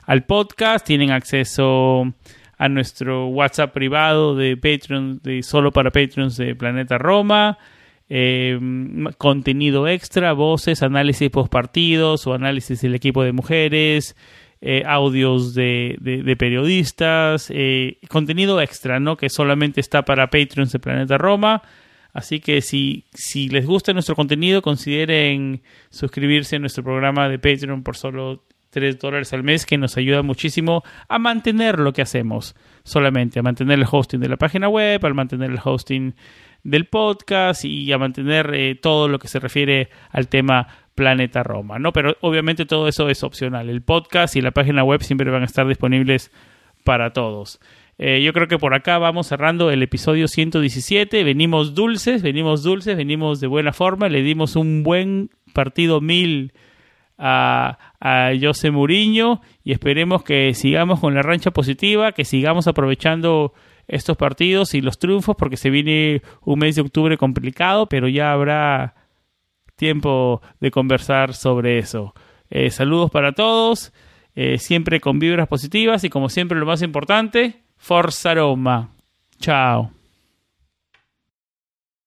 al podcast, tienen acceso a nuestro WhatsApp privado de Patreon, de solo para Patreons de Planeta Roma, eh, contenido extra, voces, análisis post partidos o análisis del equipo de mujeres, eh, audios de, periodistas, eh, contenido extra, ¿no? Que solamente está para Patreons de Planeta Roma. Así que si, si les gusta nuestro contenido, consideren suscribirse a nuestro programa de Patreon por solo 3 dólares al mes, que nos ayuda muchísimo a mantener lo que hacemos. Solamente a mantener el hosting de la página web, al mantener el hosting del podcast y a mantener eh, todo lo que se refiere al tema Planeta Roma, ¿no? Pero obviamente todo eso es opcional. El podcast y la página web siempre van a estar disponibles para todos. Eh, yo creo que por acá vamos cerrando el episodio 117. Venimos dulces, venimos dulces, venimos de buena forma. Le dimos un buen partido mil a, a José Muriño y esperemos que sigamos con la rancha positiva, que sigamos aprovechando estos partidos y los triunfos porque se viene un mes de octubre complicado, pero ya habrá tiempo de conversar sobre eso. Eh, saludos para todos, eh, siempre con vibras positivas y como siempre lo más importante, Forza Roma. Chao.